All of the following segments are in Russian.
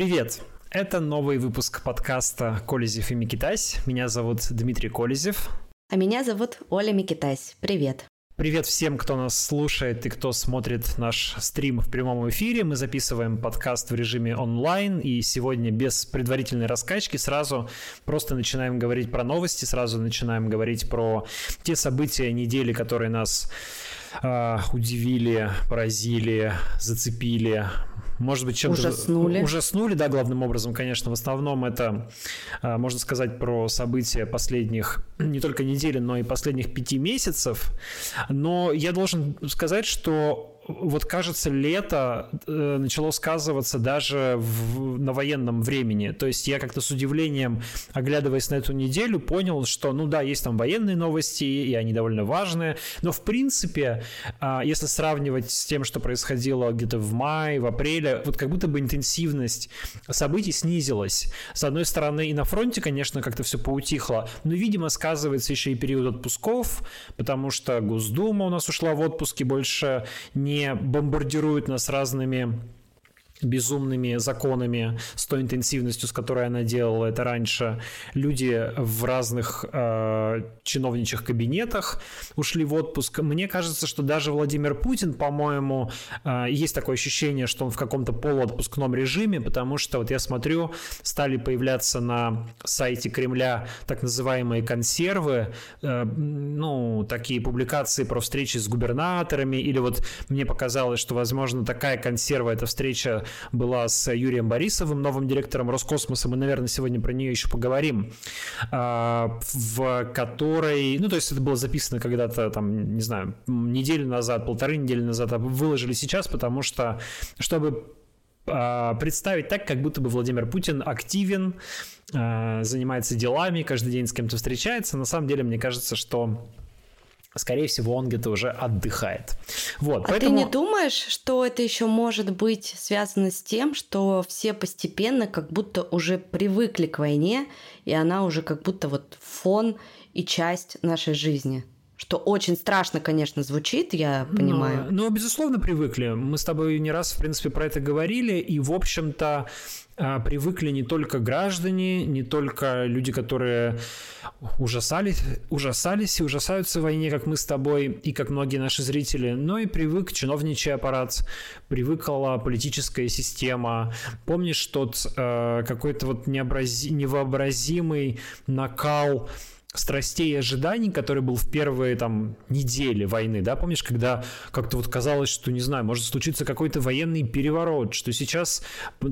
Привет! Это новый выпуск подкаста «Колезев и Микитась». Меня зовут Дмитрий Колезев. А меня зовут Оля Микитась. Привет! Привет всем, кто нас слушает и кто смотрит наш стрим в прямом эфире. Мы записываем подкаст в режиме онлайн, и сегодня без предварительной раскачки сразу просто начинаем говорить про новости, сразу начинаем говорить про те события недели, которые нас э, удивили, поразили, зацепили, может быть, чем-то... Ужаснули. Ужаснули, да, главным образом, конечно. В основном это, а, можно сказать, про события последних не только недели, но и последних пяти месяцев. Но я должен сказать, что вот кажется, лето э, начало сказываться даже в, на военном времени. То есть я как-то с удивлением, оглядываясь на эту неделю, понял, что, ну да, есть там военные новости, и они довольно важные, но в принципе, э, если сравнивать с тем, что происходило где-то в мае, в апреле, вот как будто бы интенсивность событий снизилась. С одной стороны, и на фронте, конечно, как-то все поутихло, но, видимо, сказывается еще и период отпусков, потому что Госдума у нас ушла в отпуске больше не бомбардирует нас разными безумными законами, с той интенсивностью, с которой она делала это раньше. Люди в разных э, чиновничьих кабинетах ушли в отпуск. Мне кажется, что даже Владимир Путин, по-моему, э, есть такое ощущение, что он в каком-то полуотпускном режиме, потому что вот я смотрю, стали появляться на сайте Кремля так называемые консервы, э, ну, такие публикации про встречи с губернаторами, или вот мне показалось, что, возможно, такая консерва — это встреча была с Юрием Борисовым, новым директором Роскосмоса. Мы, наверное, сегодня про нее еще поговорим. А, в которой, ну, то есть это было записано когда-то, там, не знаю, неделю назад, полторы недели назад, а выложили сейчас, потому что, чтобы а, представить так, как будто бы Владимир Путин активен, а, занимается делами, каждый день с кем-то встречается. На самом деле, мне кажется, что скорее всего, он где-то уже отдыхает. Вот, а поэтому... ты не думаешь, что это еще может быть связано с тем, что все постепенно как будто уже привыкли к войне, и она уже как будто вот фон и часть нашей жизни? Что очень страшно, конечно, звучит, я понимаю. Ну, ну, безусловно, привыкли. Мы с тобой не раз, в принципе, про это говорили, и, в общем-то, привыкли не только граждане, не только люди, которые ужасались, ужасались и ужасаются в войне, как мы с тобой и как многие наши зрители, но и привык чиновничий аппарат, привыкла политическая система. Помнишь тот э, какой-то вот необрази, невообразимый накал страстей и ожиданий, который был в первые там недели войны, да, помнишь, когда как-то вот казалось, что, не знаю, может случиться какой-то военный переворот, что сейчас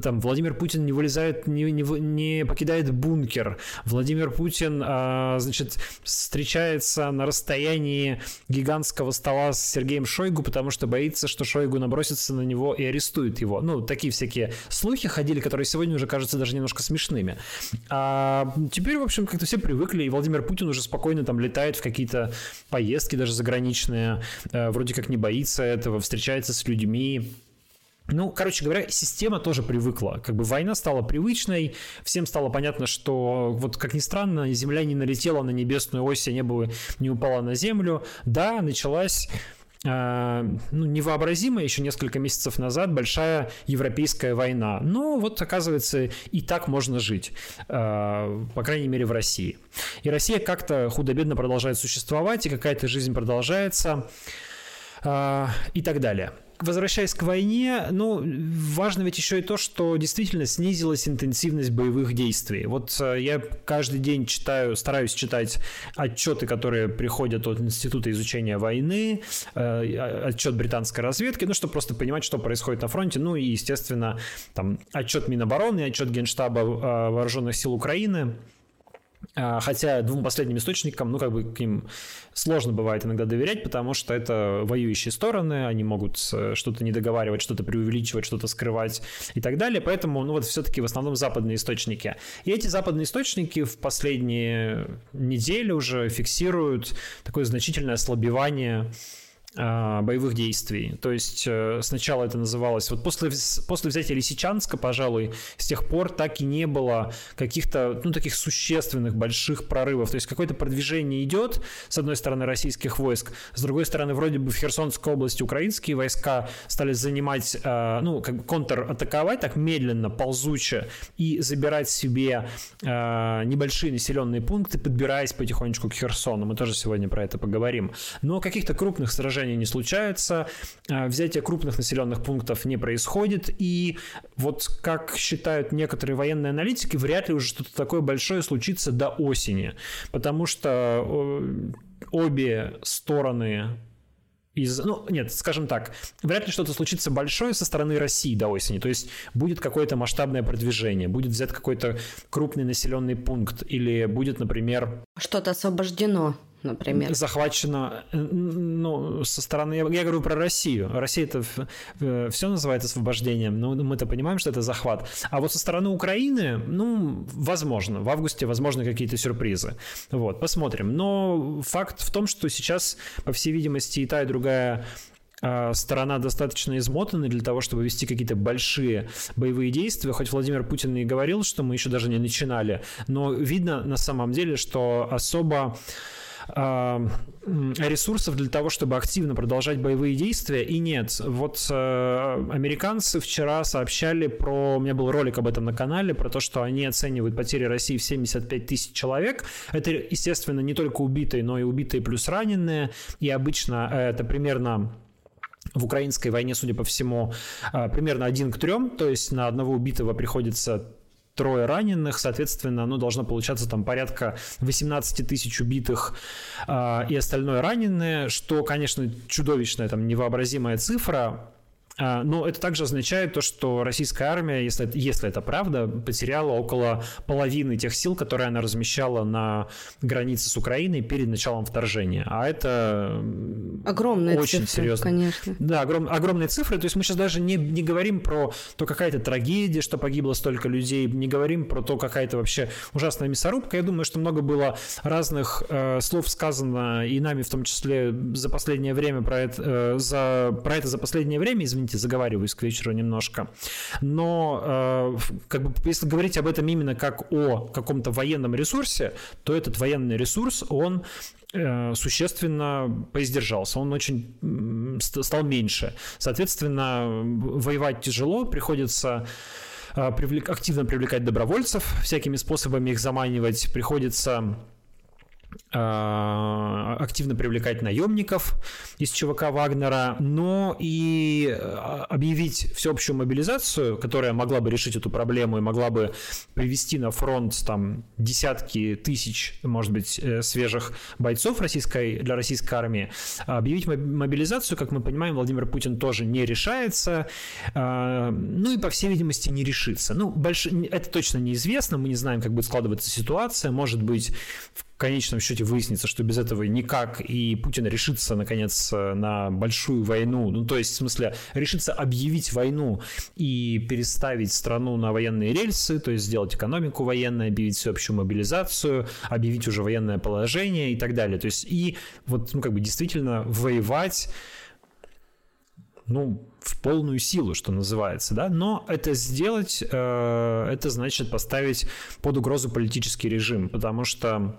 там Владимир Путин не вылезает, не, не, не покидает бункер, Владимир Путин, а, значит, встречается на расстоянии гигантского стола с Сергеем Шойгу, потому что боится, что Шойгу набросится на него и арестует его. Ну, такие всякие слухи ходили, которые сегодня уже кажутся даже немножко смешными. А теперь, в общем, как-то все привыкли, и Владимир Путин уже спокойно там летает в какие-то поездки даже заграничные, э, вроде как не боится этого, встречается с людьми, ну, короче говоря, система тоже привыкла. Как бы война стала привычной, всем стало понятно, что вот как ни странно, Земля не налетела на небесную ось, а небо не упало на Землю. Да, началась ну, невообразимая еще несколько месяцев назад большая европейская война. Но вот, оказывается, и так можно жить, а, по крайней мере, в России. И Россия как-то худо-бедно продолжает существовать, и какая-то жизнь продолжается, а, и так далее возвращаясь к войне, ну, важно ведь еще и то, что действительно снизилась интенсивность боевых действий. Вот э, я каждый день читаю, стараюсь читать отчеты, которые приходят от Института изучения войны, э, отчет британской разведки, ну, чтобы просто понимать, что происходит на фронте, ну, и, естественно, там, отчет Минобороны, отчет Генштаба э, Вооруженных сил Украины, а, хотя двум последним источникам, ну, как бы к ним сложно бывает иногда доверять, потому что это воюющие стороны, они могут э, что-то не договаривать, что-то преувеличивать, что-то скрывать и так далее. Поэтому, ну, вот все-таки в основном западные источники. И эти западные источники в последние недели уже фиксируют такое значительное ослабевание а, боевых действий. То есть э, сначала это называлось... Вот после, после взятия Лисичанска, пожалуй, с тех пор так и не было каких-то, ну, таких существенных больших прорывов. То есть какое-то продвижение идет, с одной стороны, российских войск, с другой стороны, вроде бы в Херсонской области украинские войска стали занимать, а, ну, как бы контратаковать так медленно, ползуче и забирать себе а, небольшие населенные пункты, подбираясь потихонечку к Херсону. Мы тоже сегодня про это поговорим. Но каких-то крупных сражений сражений не случаются, а, взятие крупных населенных пунктов не происходит, и вот как считают некоторые военные аналитики, вряд ли уже что-то такое большое случится до осени, потому что обе стороны из... Ну, нет, скажем так, вряд ли что-то случится большое со стороны России до осени. То есть будет какое-то масштабное продвижение, будет взят какой-то крупный населенный пункт или будет, например... Что-то освобождено например? Захвачено, э, ну, со стороны, я, я говорю про Россию. Россия это все называет освобождением, но мы-то понимаем, что это захват. А вот со стороны Украины, ну, возможно, в августе возможны какие-то сюрпризы. Вот, посмотрим. Но факт в том, что сейчас, по всей видимости, и та, и другая а, сторона достаточно измотана для того, чтобы вести какие-то большие боевые действия. Хоть Владимир Путин и говорил, что мы еще даже не начинали, но видно на самом деле, что особо ресурсов для того, чтобы активно продолжать боевые действия, и нет. Вот э, американцы вчера сообщали про... У меня был ролик об этом на канале, про то, что они оценивают потери России в 75 тысяч человек. Это, естественно, не только убитые, но и убитые плюс раненые. И обычно это примерно в украинской войне, судя по всему, э, примерно один к трем, то есть на одного убитого приходится трое раненых, соответственно, ну, должно получаться там порядка 18 тысяч убитых э, и остальное раненые, что, конечно, чудовищная, там, невообразимая цифра, но это также означает то, что российская армия, если, если это правда, потеряла около половины тех сил, которые она размещала на границе с Украиной перед началом вторжения. А это огромные очень цифры, серьезно. конечно. Да, огром, огромные цифры. То есть мы сейчас даже не, не говорим про то, какая-то трагедия, что погибло столько людей, не говорим про то, какая-то вообще ужасная мясорубка. Я думаю, что много было разных э, слов сказано и нами в том числе за последнее время про это, э, за, про это за последнее время, извините, извините, заговариваюсь к вечеру немножко. Но э, как бы, если говорить об этом именно как о каком-то военном ресурсе, то этот военный ресурс, он э, существенно поиздержался, он очень стал меньше. Соответственно, воевать тяжело, приходится э, активно привлекать добровольцев, всякими способами их заманивать, приходится активно привлекать наемников из ЧВК Вагнера, но и а, объявить всеобщую мобилизацию, которая могла бы решить эту проблему и могла бы привести на фронт там десятки тысяч, может быть, э, свежих бойцов российской, для российской армии. Объявить мобилизацию, как мы понимаем, Владимир Путин тоже не решается, ну и, по всей видимости, не решится. Ну, больш... это точно неизвестно, мы не знаем, как будет складываться ситуация, может быть, в конечном счете выяснится, что без этого никак, и Путин решится, наконец, на большую войну, ну, то есть, в смысле, решится объявить войну и переставить страну на военные рельсы, то есть сделать экономику военной, объявить всеобщую мобилизацию, объявить уже военное положение и так далее. То есть, и вот, ну, как бы действительно воевать ну, в полную силу, что называется, да, но это сделать, э, это значит поставить под угрозу политический режим, потому что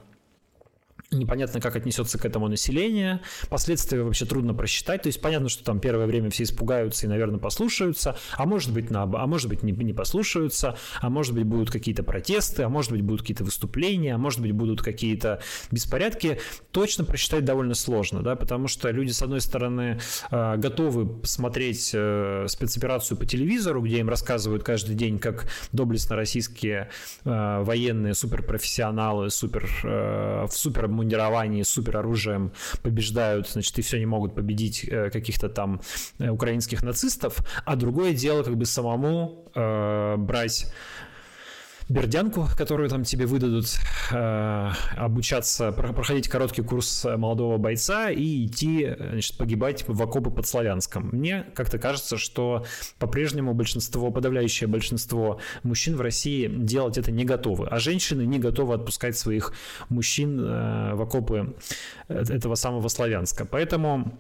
Непонятно, как отнесется к этому население. Последствия вообще трудно просчитать. То есть понятно, что там первое время все испугаются и, наверное, послушаются. А может быть, на, а может быть не, не послушаются. А может быть, будут какие-то протесты. А может быть, будут какие-то выступления. А может быть, будут какие-то беспорядки. Точно просчитать довольно сложно, да, потому что люди, с одной стороны, э, готовы смотреть э, спецоперацию по телевизору, где им рассказывают каждый день, как доблестно российские э, военные суперпрофессионалы, супер, в супер обмундировании супероружием побеждают, значит, и все не могут победить э, каких-то там э, украинских нацистов, а другое дело как бы самому э, брать бердянку, которую там тебе выдадут, э, обучаться, проходить короткий курс молодого бойца и идти, значит, погибать в окопы под Славянском. Мне как-то кажется, что по-прежнему большинство, подавляющее большинство мужчин в России делать это не готовы, а женщины не готовы отпускать своих мужчин э, в окопы этого самого Славянска. Поэтому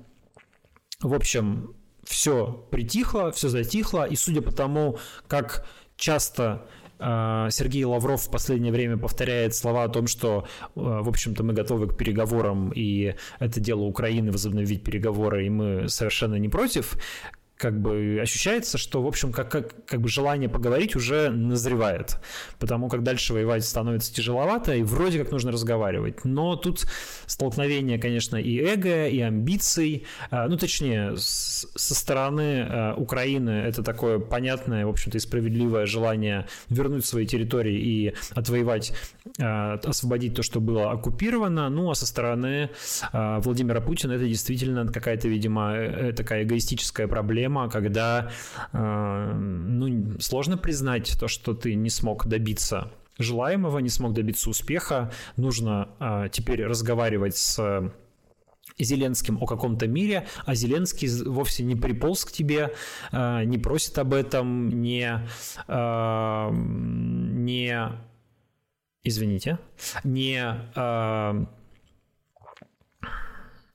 в общем, все притихло, все затихло, и судя по тому, как часто Сергей Лавров в последнее время повторяет слова о том, что, а, в общем-то, мы готовы к переговорам, и это дело Украины возобновить переговоры, и мы совершенно не против как бы ощущается, что, в общем, как, как, как бы желание поговорить уже назревает, потому как дальше воевать становится тяжеловато, и вроде как нужно разговаривать. Но тут столкновение, конечно, и эго, и амбиций, а, ну, точнее, со стороны а, Украины это такое понятное, в общем-то, и справедливое желание вернуть свои территории и отвоевать, а, освободить то, что было оккупировано, ну, а со стороны Владимира Путина это действительно какая-то, видимо, э, э, такая эгоистическая проблема, проблема, когда э, ну, сложно признать то, что ты не смог добиться желаемого, не смог добиться успеха. Нужно э, теперь разговаривать с Зеленским о каком-то мире, а Зеленский вовсе не приполз к тебе, э, не просит об этом, не, не извините, не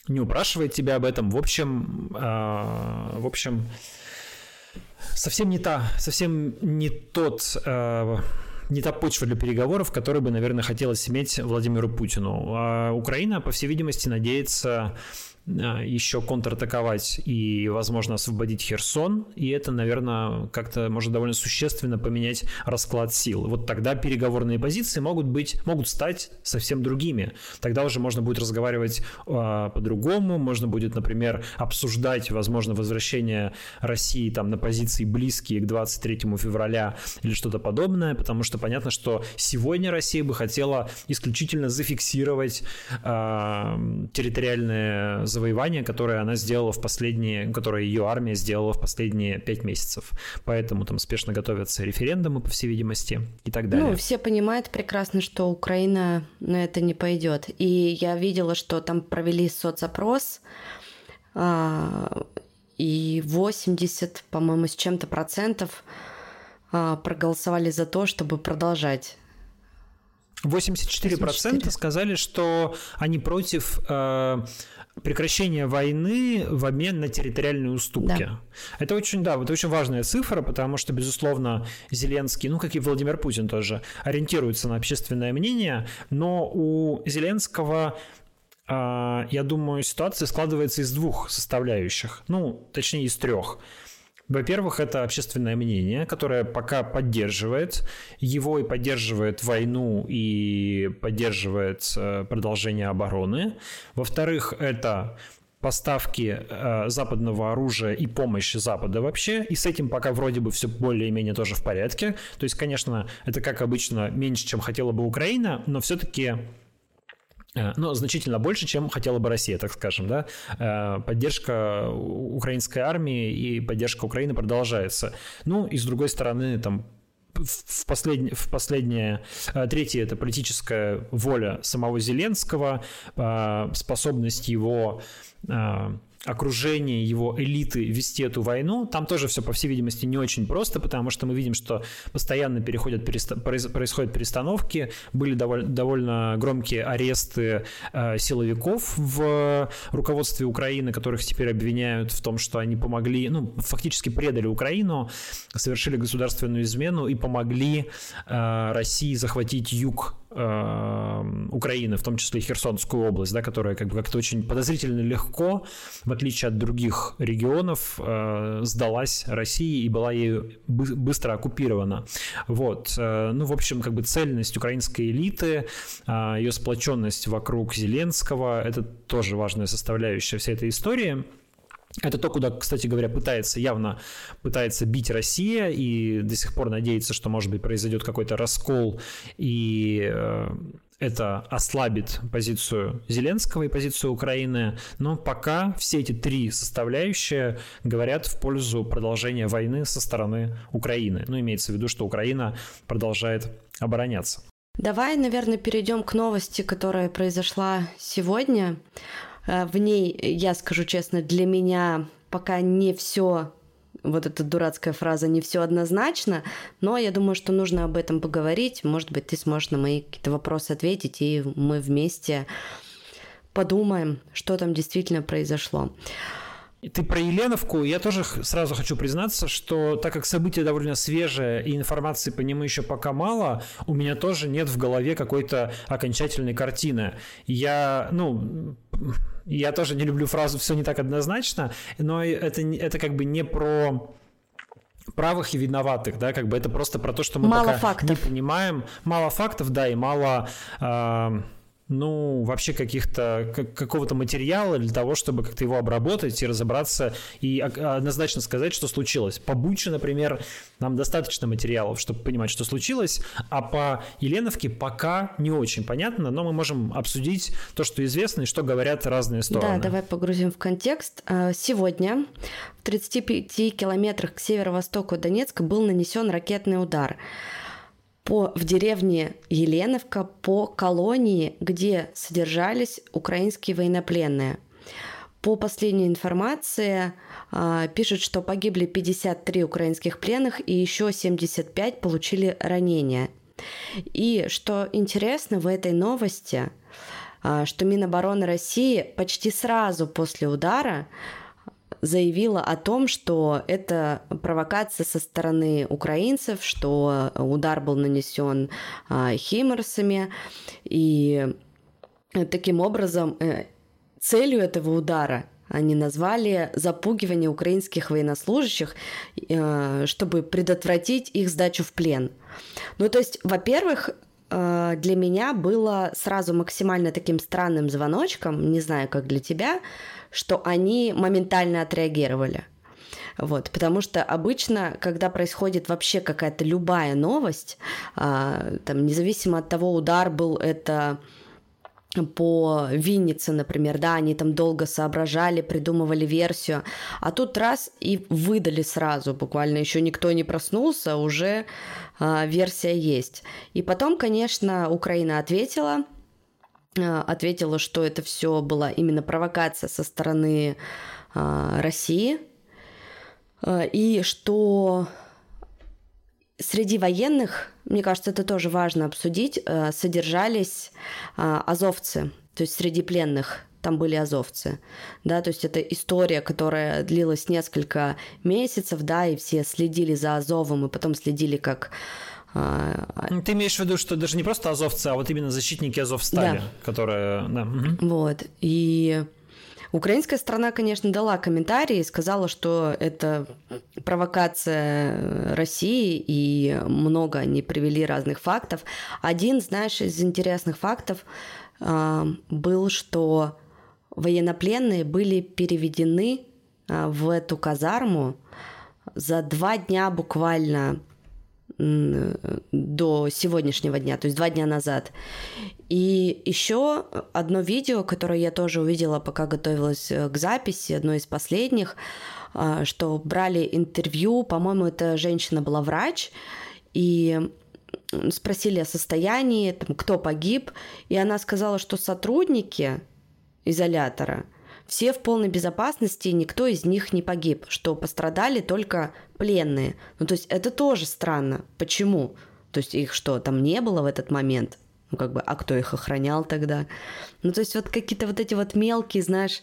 не упрашивает тебя об этом. В общем, э, в общем, совсем не та, совсем не тот э, не та почва для переговоров, которую бы, наверное, хотелось иметь Владимиру Путину. А Украина, по всей видимости, надеется еще контратаковать и, возможно, освободить Херсон, и это, наверное, как-то может довольно существенно поменять расклад сил. Вот тогда переговорные позиции могут быть, могут стать совсем другими. Тогда уже можно будет разговаривать э, по-другому, можно будет, например, обсуждать, возможно, возвращение России там на позиции близкие к 23 февраля или что-то подобное, потому что понятно, что сегодня Россия бы хотела исключительно зафиксировать э, территориальные завоевания, которое она сделала в последние, которое ее армия сделала в последние пять месяцев. Поэтому там спешно готовятся референдумы, по всей видимости, и так далее. Ну, все понимают прекрасно, что Украина на это не пойдет. И я видела, что там провели соцопрос, а, и 80, по-моему, с чем-то процентов а, проголосовали за то, чтобы продолжать 84%, 84. сказали, что они против э, прекращение войны в обмен на территориальные уступки. Да. Это очень, да, это очень важная цифра, потому что, безусловно, Зеленский, ну, как и Владимир Путин тоже, ориентируется на общественное мнение, но у Зеленского а, я думаю, ситуация складывается из двух составляющих, ну, точнее, из трех. Во-первых, это общественное мнение, которое пока поддерживает его и поддерживает войну и поддерживает э, продолжение обороны. Во-вторых, это поставки э, западного оружия и помощь Запада вообще, и с этим пока вроде бы все более-менее тоже в порядке. То есть, конечно, это как обычно меньше, чем хотела бы Украина, но все-таки Но значительно больше, чем хотела бы Россия, так скажем, да. Э, поддержка украинской армии и поддержка Украины продолжается. Ну и с другой стороны, там в, послед... в последнее, э, третье это политическая воля самого Зеленского, способность его окружение его элиты вести эту войну, там тоже все, по всей видимости, не очень просто, потому что мы видим, что постоянно переходят, происходят перестановки, были довольно, довольно громкие аресты э, силовиков в руководстве Украины, которых теперь обвиняют в том, что они помогли, ну, фактически предали Украину, совершили государственную измену и помогли э, России захватить юг Украины, в том числе и Херсонскую область, да, которая как бы как-то очень подозрительно легко, в отличие от других регионов, э, сдалась России и была ею быстро оккупирована. Вот. Э, ну, в общем, как бы цельность украинской элиты, э, ее сплоченность вокруг Зеленского, это тоже важная составляющая всей этой истории. Это то, куда, кстати говоря, пытается явно пытается бить Россия и до сих пор надеется, что, может быть, произойдет какой-то раскол и э, это ослабит позицию Зеленского и позицию Украины, но пока все эти три составляющие говорят в пользу продолжения войны со стороны Украины. Ну, имеется в виду, что Украина продолжает обороняться. Давай, наверное, перейдем к новости, которая произошла сегодня. Э, в ней, я скажу честно, для меня пока не все вот эта дурацкая фраза не все однозначно, но я думаю, что нужно об этом поговорить. Может быть, ты сможешь на мои какие-то вопросы ответить, и мы вместе подумаем, что там действительно произошло. Ты про Еленовку, я тоже сразу хочу признаться, что так как событие довольно свежее и информации по нему еще пока мало, у меня тоже нет в голове какой-то окончательной картины. Я, ну, я тоже не люблю фразу «все не так однозначно», но это, это как бы не про правых и виноватых, да, как бы это просто про то, что мы мало пока фактов. не понимаем. Мало фактов, да, и мало... Э, ну, вообще каких-то, какого-то материала для того, чтобы как-то его обработать и разобраться и однозначно сказать, что случилось. По Буче, например, нам достаточно материалов, чтобы понимать, что случилось, а по Еленовке пока не очень понятно, но мы можем обсудить то, что известно и что говорят разные стороны. Да, давай погрузим в контекст. А, сегодня в 35 километрах к северо-востоку Донецка был нанесен ракетный удар по, в деревне Еленовка по колонии, где содержались украинские военнопленные. По последней информации э, пишут, что погибли 53 украинских пленных и еще 75 получили ранения. И что интересно в этой новости, э, что Минобороны России почти сразу после удара заявила о том, что это провокация со стороны украинцев, что удар был нанесен а, химерсами, и таким образом э, целью этого удара они назвали запугивание украинских военнослужащих, э, чтобы предотвратить их сдачу в плен. Ну, то есть, во-первых, для меня было сразу максимально таким странным звоночком, не знаю, как для тебя, что они моментально отреагировали. Вот, потому что обычно, когда происходит вообще какая-то любая новость, а, там, независимо от того, удар был это по Виннице, например, да, они там долго соображали, придумывали версию, а тут раз и выдали сразу, буквально еще никто не проснулся, уже а, версия есть. И потом, конечно, Украина ответила, Э, ответила, что это все была именно провокация со стороны э, России, э, и что среди военных, мне кажется, это тоже важно обсудить, содержались азовцы, то есть среди пленных там были азовцы, да, то есть это история, которая длилась несколько месяцев, да, и все следили за Азовом, и потом следили, как а, ну, ты имеешь в виду, что даже не просто азовцы, а вот именно защитники Азовстали, да. которые... Да. Вот, и... Украинская страна, конечно, дала комментарий и сказала, что это провокация России, и много они привели разных фактов. Один, знаешь, из интересных фактов э, был, что военнопленные были переведены э, в эту казарму за два дня буквально до сегодняшнего дня, то есть два дня назад. И еще одно видео, которое я тоже увидела, пока готовилась э, к записи, одно из последних, а, что брали интервью, по-моему, эта женщина была врач, и спросили о состоянии, там, кто погиб, и она сказала, что сотрудники изолятора все в полной безопасности, никто из них не погиб, что пострадали только пленные. Ну, то есть это тоже странно. Почему? То есть их что, там не было в этот момент? Ну, как бы, а кто их охранял тогда? Ну, то есть вот какие-то вот эти вот мелкие, знаешь,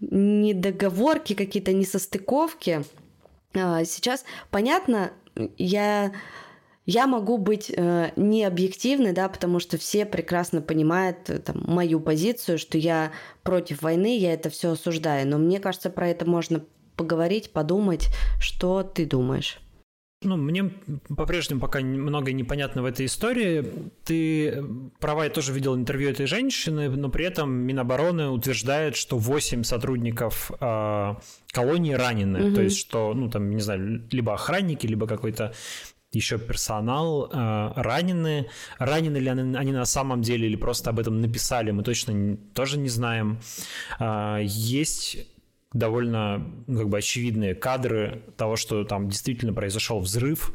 недоговорки, какие-то несостыковки. А, сейчас, понятно, я я могу быть э, не объективной, да, потому что все прекрасно понимают э, там, мою позицию, что я против войны, я это все осуждаю. Но мне кажется, про это можно поговорить, подумать, что ты думаешь. Ну, мне по-прежнему пока много непонятно в этой истории. Ты права, я тоже видел интервью этой женщины, но при этом Минобороны утверждает, что 8 сотрудников э, колонии ранены. Угу. То есть, что, ну, там, не знаю, либо охранники, либо какой-то еще персонал э, ранены. Ранены ли они, они на самом деле или просто об этом написали, мы точно тоже не знаем. Э, есть довольно ну, как бы очевидные кадры того, что там действительно произошел взрыв.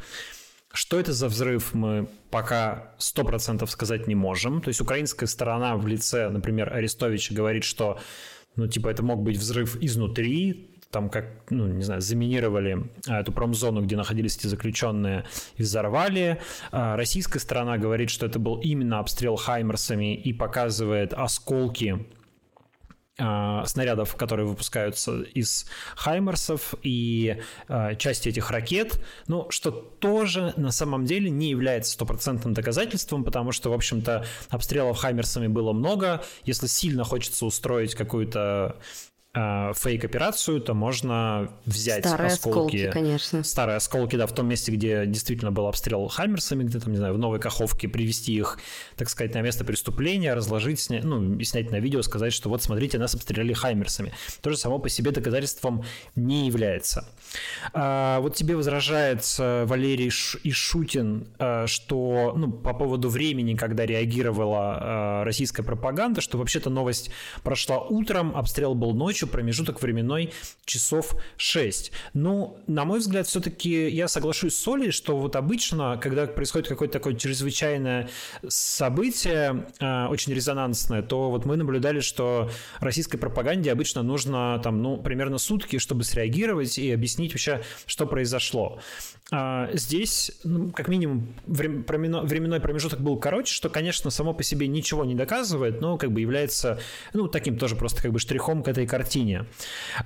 Что это за взрыв, мы пока 100% сказать не можем. То есть украинская сторона в лице, например, Арестовича говорит, что ну, типа, это мог быть взрыв изнутри, там как, ну, не знаю, заминировали а, эту промзону, где находились эти заключенные, и взорвали. А, российская сторона говорит, что это был именно обстрел Хаймерсами и показывает осколки а, снарядов, которые выпускаются из Хаймерсов и э, части этих ракет, ну, что тоже на самом деле не является стопроцентным доказательством, потому что, в общем-то, обстрелов Хаймерсами было много. Если сильно хочется устроить какую-то фейк-операцию, то можно взять Старые осколки, осколки, конечно. Старые осколки, да, в том месте, где действительно был обстрел Хаймерсами, где-то, не знаю, в Новой Каховке, привести их, так сказать, на место преступления, разложить, снять, ну, и снять на видео, сказать, что вот, смотрите, нас обстреляли Хаймерсами. Тоже само по себе доказательством не является. А, вот тебе возражает Валерий Ишутин, э, что, ну, по поводу времени, когда реагировала э, российская пропаганда, что вообще-то новость прошла утром, обстрел был ночью, промежуток временной часов 6. Ну, на мой взгляд, все-таки я соглашусь с Олей, что вот обычно, когда происходит какое-то такое чрезвычайное событие, э, очень резонансное, то вот мы наблюдали, что российской пропаганде обычно нужно там, ну, примерно сутки, чтобы среагировать и объяснить вообще, что произошло. А здесь, ну, как минимум, временной промежуток был короче, что, конечно, само по себе ничего не доказывает, но как бы является, ну, таким тоже просто как бы штрихом к этой картине.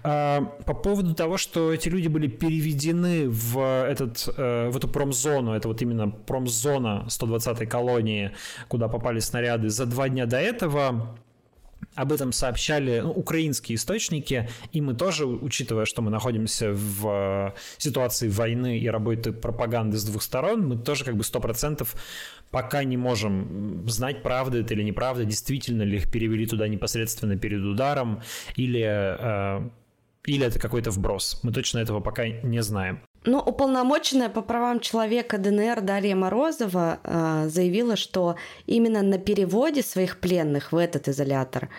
А, по поводу того, что эти люди были переведены в, этот, э, в эту промзону, это вот именно промзона 120-й колонии, куда попали снаряды, за два дня до этого об этом сообщали ну, украинские источники, и мы тоже, учитывая, что мы находимся в э, ситуации войны и работы пропаганды с двух сторон, мы тоже как бы сто процентов пока не можем знать, правда это или неправда, действительно ли их перевели туда непосредственно перед ударом, или, э, или это какой-то вброс. Мы точно этого пока не знаем. Ну, уполномоченная по правам человека ДНР Дарья Морозова э, заявила, что именно на переводе своих пленных в этот изолятор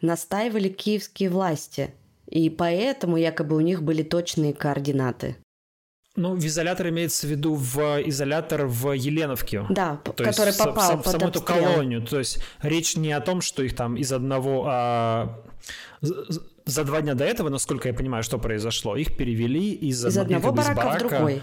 настаивали киевские власти, и поэтому якобы у них были точные координаты. Ну, в изолятор имеется в виду в изолятор в Еленовке. Да, то который есть попал в, в, под саму эту колонию. То есть речь не о том, что их там из одного а, за два дня до этого, насколько я понимаю, что произошло, их перевели из, из одного барака, барака в другой.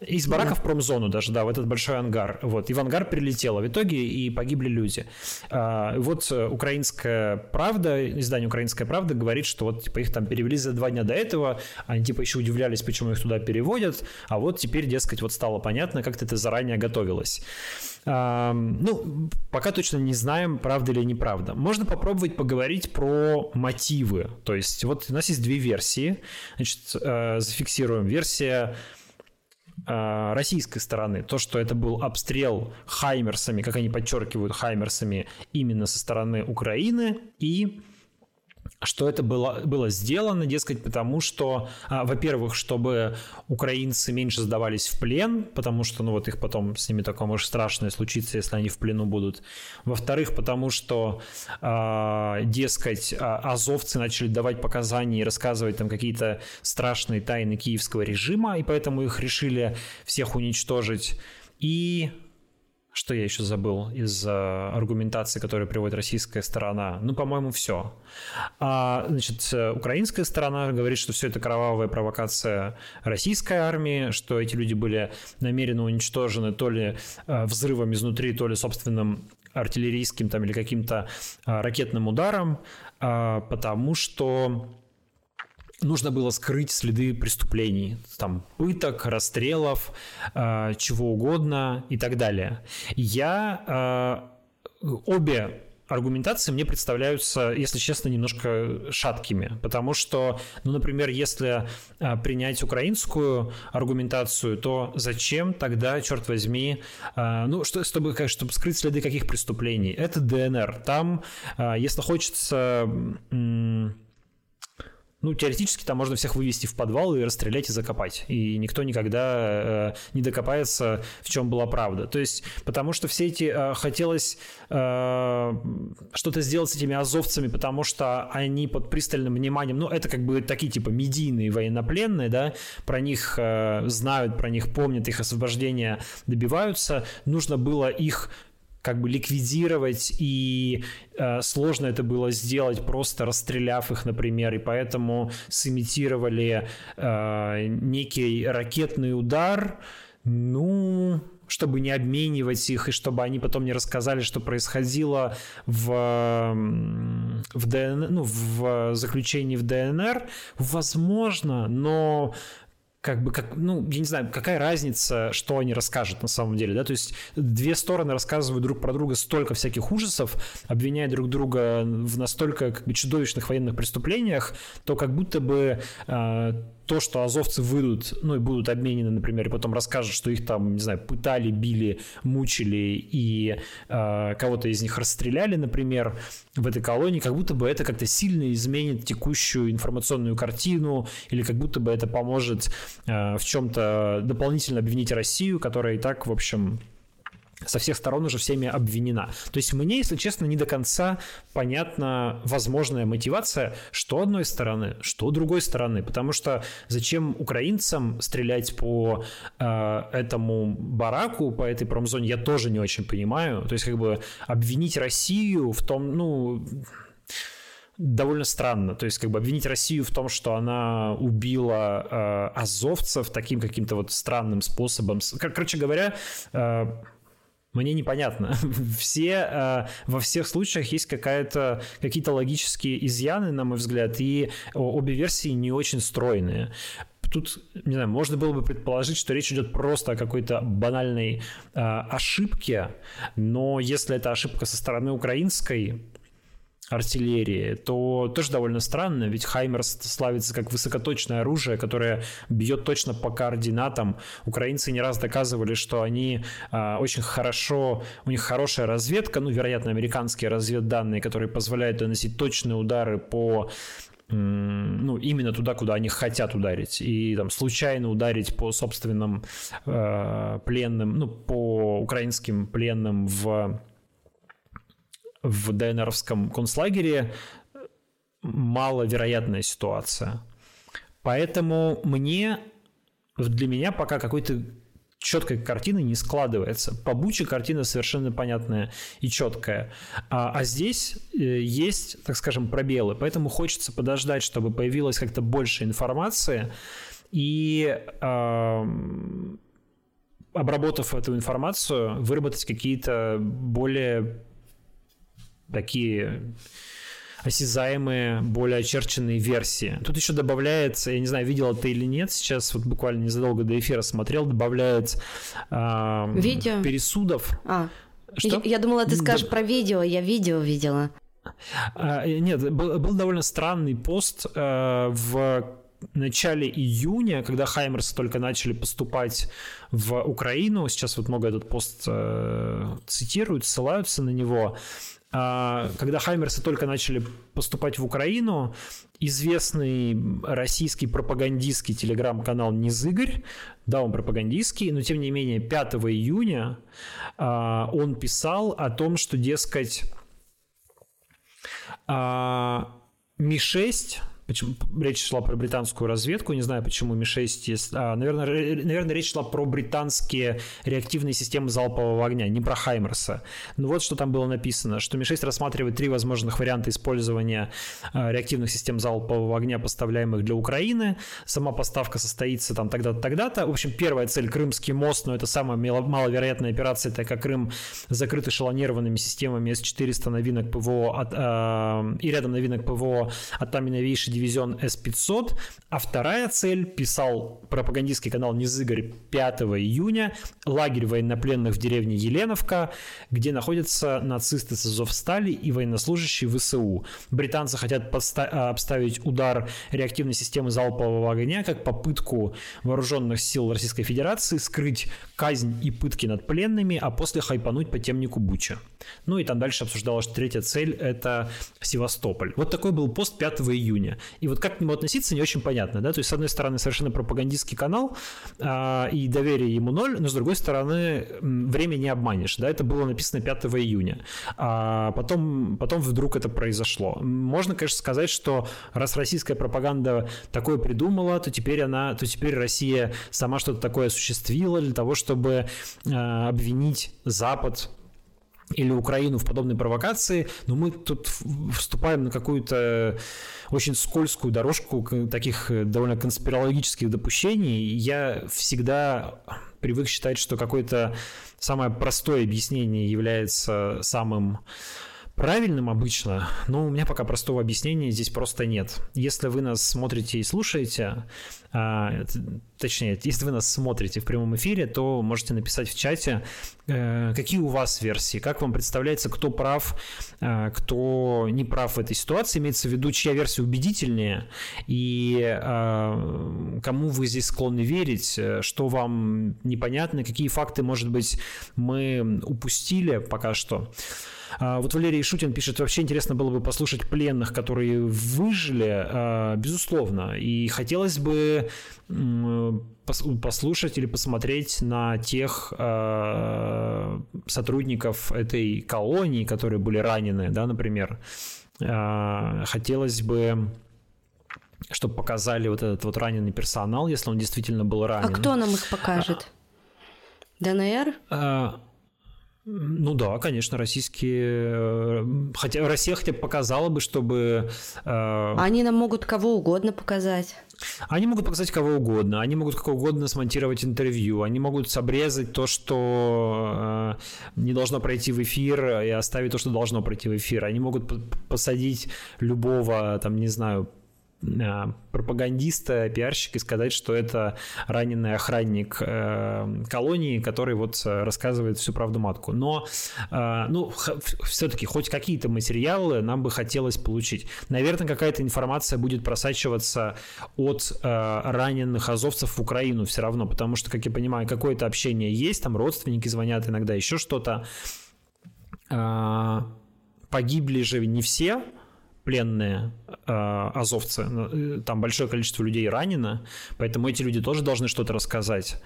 Из барака да. в промзону даже, да, в этот большой ангар. Вот. И в ангар прилетело в итоге, и погибли люди. А, вот э, украинская правда, издание «Украинская правда» говорит, что вот типа их там перевели за два дня до этого, они типа еще удивлялись, почему их туда переводят, а вот теперь, дескать, вот стало понятно, как-то это заранее готовилось. Ну, пока точно не знаем, правда или неправда. Можно попробовать поговорить про мотивы. То есть вот у нас есть две версии. Значит, э, зафиксируем. Версия Э, российской стороны, то, что это был обстрел хаймерсами, как они подчеркивают, хаймерсами именно со стороны Украины, и что это было, было сделано, дескать, потому что, а, во-первых, чтобы украинцы меньше сдавались в плен, потому что, ну вот их потом с ними такое может страшное случиться, если они в плену будут. Во-вторых, потому что, а, дескать, а, азовцы начали давать показания и рассказывать там какие-то страшные тайны киевского режима, и поэтому их решили всех уничтожить. И что я еще забыл из uh, аргументации, которую приводит российская сторона? Ну, по-моему, все. А, значит, э, украинская сторона говорит, что все это кровавая провокация российской армии, что эти люди были намеренно уничтожены то ли uh, взрывом изнутри, то ли собственным артиллерийским там или каким-то uh, ракетным ударом, потому что нужно было скрыть следы преступлений, там пыток, расстрелов, э, чего угодно и так далее. Я э, обе аргументации мне представляются, если честно, немножко шаткими, потому что, ну, например, если а, принять украинскую аргументацию, то зачем тогда, черт возьми, ну, что, чтобы, чтобы скрыть следы каких преступлений? Это ДНР. Там, если хочется... Ну, теоретически там можно всех вывести в подвал и расстрелять и закопать. И никто никогда э, не докопается, в чем была правда. То есть, потому что все эти... Э, хотелось э, что-то сделать с этими азовцами, потому что они под пристальным вниманием... Ну, это как бы такие типа медийные военнопленные, да, про них э, знают, про них помнят, их освобождения добиваются. Нужно было их как бы ликвидировать, и э, сложно это было сделать, просто расстреляв их, например, и поэтому сымитировали э, некий ракетный удар. Ну, чтобы не обменивать их, и чтобы они потом не рассказали, что происходило в, в, ДН, ну, в заключении в ДНР, возможно, но как бы, как, ну, я не знаю, какая разница, что они расскажут на самом деле, да, то есть две стороны рассказывают друг про друга столько всяких ужасов, обвиняя друг друга в настолько как бы чудовищных военных преступлениях, то как будто бы э, то, что азовцы выйдут, ну и будут обменены, например, и потом расскажут, что их там, не знаю, пытали, били, мучили и э, кого-то из них расстреляли, например, в этой колонии, как будто бы это как-то сильно изменит текущую информационную картину или как будто бы это поможет э, в чем-то дополнительно обвинить Россию, которая и так, в общем, со всех сторон уже всеми обвинена. То есть мне, если честно, не до конца понятна возможная мотивация, что одной стороны, что другой стороны. Потому что зачем украинцам стрелять по э, этому бараку, по этой промзоне, я тоже не очень понимаю. То есть как бы обвинить Россию в том, ну довольно странно. То есть, как бы обвинить Россию в том, что она убила э, азовцев таким каким-то вот странным способом. Короче говоря, э, мне непонятно. Все, э, во всех случаях есть какая-то, какие-то логические изъяны, на мой взгляд, и обе версии не очень стройные. Тут, не знаю, можно было бы предположить, что речь идет просто о какой-то банальной э, ошибке, но если это ошибка со стороны украинской, артиллерии, то тоже довольно странно, ведь Хаймерс славится как высокоточное оружие, которое бьет точно по координатам. Украинцы не раз доказывали, что они а, очень хорошо, у них хорошая разведка, ну, вероятно, американские разведданные, которые позволяют наносить точные удары по ну, именно туда, куда они хотят ударить, и там случайно ударить по собственным э, пленным, ну, по украинским пленным в в ДНРовском концлагере маловероятная ситуация. Поэтому мне, для меня пока какой-то четкой картины не складывается. По Буче картина совершенно понятная и четкая. А, а здесь э, есть, так скажем, пробелы. Поэтому хочется подождать, чтобы появилось как-то больше информации. И э, обработав эту информацию, выработать какие-то более такие осязаемые, более очерченные версии. Тут еще добавляется, я не знаю, видел ты или нет, сейчас вот буквально незадолго до эфира смотрел, добавляется э, видео? пересудов. А, Что? Я, я думала, ты скажешь да. про видео, я видео видела. А, нет, был, был довольно странный пост э, в начале июня, когда Хаймерсы только начали поступать в Украину, сейчас вот много этот пост э, цитируют, ссылаются на него, когда Хаймерсы только начали поступать в Украину, известный российский пропагандистский телеграм-канал Низыгорь, да, он пропагандистский, но тем не менее 5 июня а, он писал о том, что, дескать, а, Ми-6 Почему речь шла про британскую разведку, не знаю, почему Ми-6 есть. А, наверное, наверное, речь шла про британские реактивные системы залпового огня, не про Хаймерса. Ну вот что там было написано, что Ми-6 рассматривает три возможных варианта использования а, реактивных систем залпового огня, поставляемых для Украины. Сама поставка состоится там тогда-то, тогда-то. В общем, первая цель — Крымский мост, но это самая маловероятная операция, так как Крым закрыт эшелонированными системами С-400 новинок ПВО от, э, и рядом новинок ПВО от там новейший дивизион С-500, а вторая цель, писал пропагандистский канал Низыгорь 5 июня, лагерь военнопленных в деревне Еленовка, где находятся нацисты с Азовстали и военнослужащие ВСУ. Британцы хотят подста- обставить удар реактивной системы залпового огня как попытку вооруженных сил Российской Федерации скрыть казнь и пытки над пленными, а после хайпануть по темнику Буча. Ну и там дальше обсуждалась третья цель – это Севастополь. Вот такой был пост 5 июня. И вот как к нему относиться, не очень понятно, да, то есть, с одной стороны, совершенно пропагандистский канал, а, и доверие ему ноль, но с другой стороны, время не обманешь, да, это было написано 5 июня, а потом, потом вдруг это произошло. Можно, конечно, сказать, что раз российская пропаганда такое придумала, то теперь она, то теперь Россия сама что-то такое осуществила для того, чтобы а, обвинить Запад или Украину в подобной провокации, но мы тут вступаем на какую-то очень скользкую дорожку таких э, довольно конспирологических допущений. Я всегда привык считать, что какое-то самое простое объяснение является самым правильным обычно, но у меня пока простого объяснения здесь просто нет. Если вы нас смотрите и слушаете, а, точнее, если вы нас смотрите в прямом эфире, то можете написать в чате, э, какие у вас версии, как вам представляется, кто прав, э, кто не прав в этой ситуации, имеется в виду, чья версия убедительнее, и э, кому вы здесь склонны верить, что вам непонятно, какие факты, может быть, мы упустили пока что. А, вот Валерий Шутин пишет, вообще интересно было бы послушать пленных, которые выжили, а, безусловно. И хотелось бы послушать или посмотреть на тех а, сотрудников этой колонии, которые были ранены, да, например. Хотелось бы чтобы показали вот этот вот раненый персонал, если он действительно был ранен. А кто нам их покажет? ДНР? Ну да, конечно, российские... Э, хотя Россия хотя бы показала бы, чтобы... Э... Они нам могут кого угодно показать. Они могут показать кого угодно, они могут как угодно смонтировать интервью, они могут обрезать то, что э, не должно пройти в эфир, и оставить то, что должно пройти в эфир. Они могут посадить любого, там, не знаю, пропагандиста, пиарщика и сказать, что это раненый охранник э, колонии, который вот э, рассказывает всю правду матку. Но, э, ну, все-таки хоть какие-то материалы нам бы хотелось получить. Наверное, какая-то информация будет просачиваться от раненых азовцев в Украину все равно, потому что, как я понимаю, какое-то общение есть, там родственники звонят иногда, еще что-то. Погибли же не все, пленные э, азовцы. Э, там большое количество людей ранено, поэтому эти люди тоже должны что-то рассказать.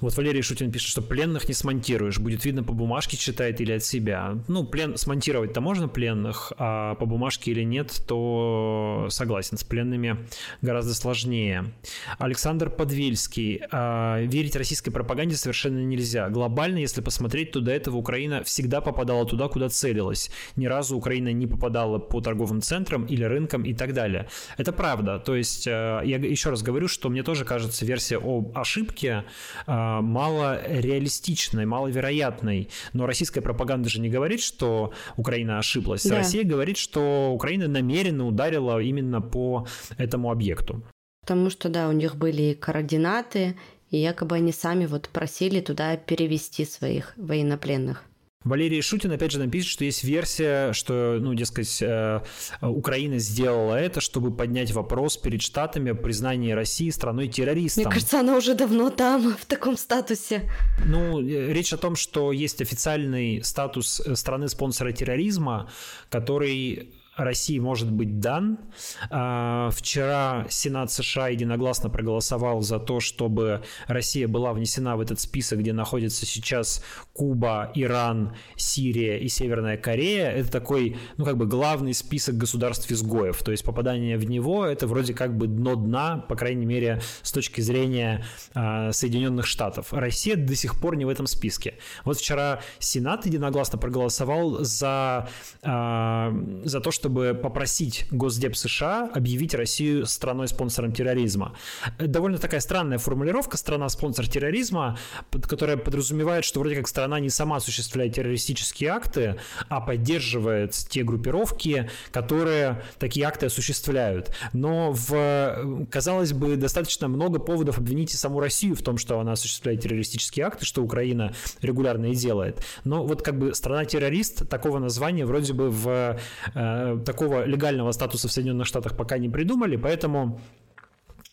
Вот Валерий Шутин пишет, что пленных не смонтируешь, будет видно по бумажке читает или от себя. Ну, плен смонтировать-то можно пленных, а по бумажке или нет, то согласен, с пленными гораздо сложнее. Александр Подвельский. А, верить российской пропаганде совершенно нельзя. Глобально, если посмотреть, то до этого Украина всегда попадала туда, куда целилась. Ни разу Украина не попадала по торговым центрам или рынкам и так далее. Это правда. То есть, э, я еще раз говорю, что мне тоже кажется версия об ошибке а, мало реалистичной, маловероятной. Но российская пропаганда же не говорит, что Украина ошиблась. Да. Россия говорит, что Украина намеренно ударила именно по этому объекту. Потому что, да, у них были координаты, и якобы они сами вот просили туда перевести своих военнопленных. Валерий Шутин, опять же, напишет, что есть версия, что, ну, дескать, э, Украина сделала это, чтобы поднять вопрос перед Штатами о признании России страной-террористом. Мне кажется, она уже давно там, в таком статусе. Ну, э, речь о том, что есть официальный статус э, страны-спонсора терроризма, который России может быть дан. А, вчера Сенат США единогласно проголосовал за то, чтобы Россия была внесена в этот список, где находятся сейчас Куба, Иран, Сирия и Северная Корея. Это такой, ну, как бы главный список государств-изгоев. То есть попадание в него — это вроде как бы дно дна, по крайней мере, с точки зрения а, Соединенных Штатов. Россия до сих пор не в этом списке. Вот вчера Сенат единогласно проголосовал за, а, за то, что чтобы попросить Госдеп США объявить Россию страной-спонсором терроризма. Довольно такая странная формулировка «страна-спонсор терроризма», которая подразумевает, что вроде как страна не сама осуществляет террористические акты, а поддерживает те группировки, которые такие акты осуществляют. Но в, казалось бы, достаточно много поводов обвинить и саму Россию в том, что она осуществляет террористические акты, что Украина регулярно и делает. Но вот как бы страна-террорист такого названия вроде бы в э, такого легального статуса в Соединенных Штатах пока не придумали, поэтому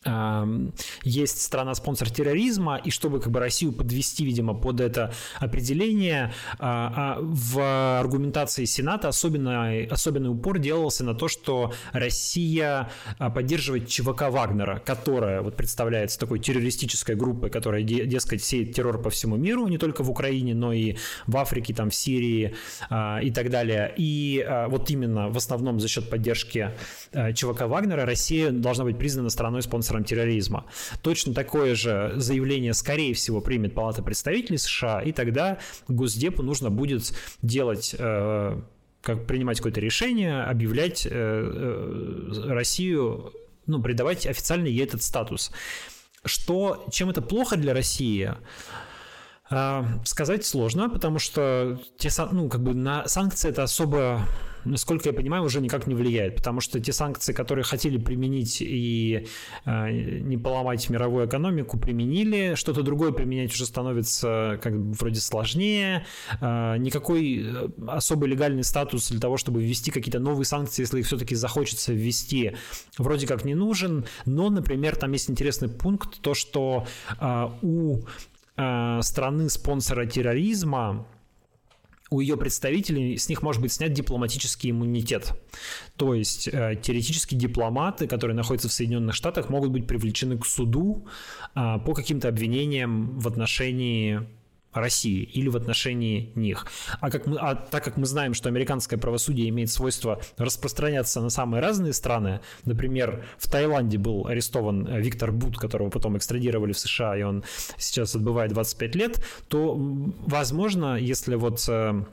есть страна-спонсор терроризма, и чтобы как бы Россию подвести, видимо, под это определение, а, а в аргументации Сената особенно, особенный упор делался на то, что Россия а, поддерживает ЧВК Вагнера, которая вот представляется такой террористической группой, которая, дескать, сеет террор по всему миру, не только в Украине, но и в Африке, там, в Сирии и так далее. И вот именно в основном за счет поддержки ЧВК Вагнера Россия должна быть признана страной-спонсором спонсором терроризма. Точно такое же заявление, скорее всего, примет Палата представителей США, и тогда Госдепу нужно будет делать э, как принимать какое-то решение, объявлять э, э, Россию, ну, придавать официально ей этот статус. что, чем это плохо для России? А, сказать сложно, потому что те, ну, как бы на санкции это особо, насколько я понимаю, уже никак не влияет, потому что те санкции, которые хотели применить и э, не поломать мировую экономику, применили, что-то другое применять уже становится как бы вроде сложнее, э, никакой особый легальный статус для того, чтобы ввести какие-то новые санкции, если их все-таки захочется ввести, вроде как не нужен, но, например, там есть интересный пункт, то, что э, у Э, страны-спонсора терроризма, у ее представителей с них может быть снят дипломатический иммунитет. То есть э, теоретически дипломаты, которые находятся в Соединенных Штатах, могут быть привлечены к суду э, по каким-то обвинениям в отношении России или в отношении них. А, как мы, а так как мы знаем, что американское правосудие имеет свойство распространяться на самые разные страны, например, в Таиланде был арестован Виктор Бут, которого потом экстрадировали в США, и он сейчас отбывает 25 лет, то, возможно, если вот э,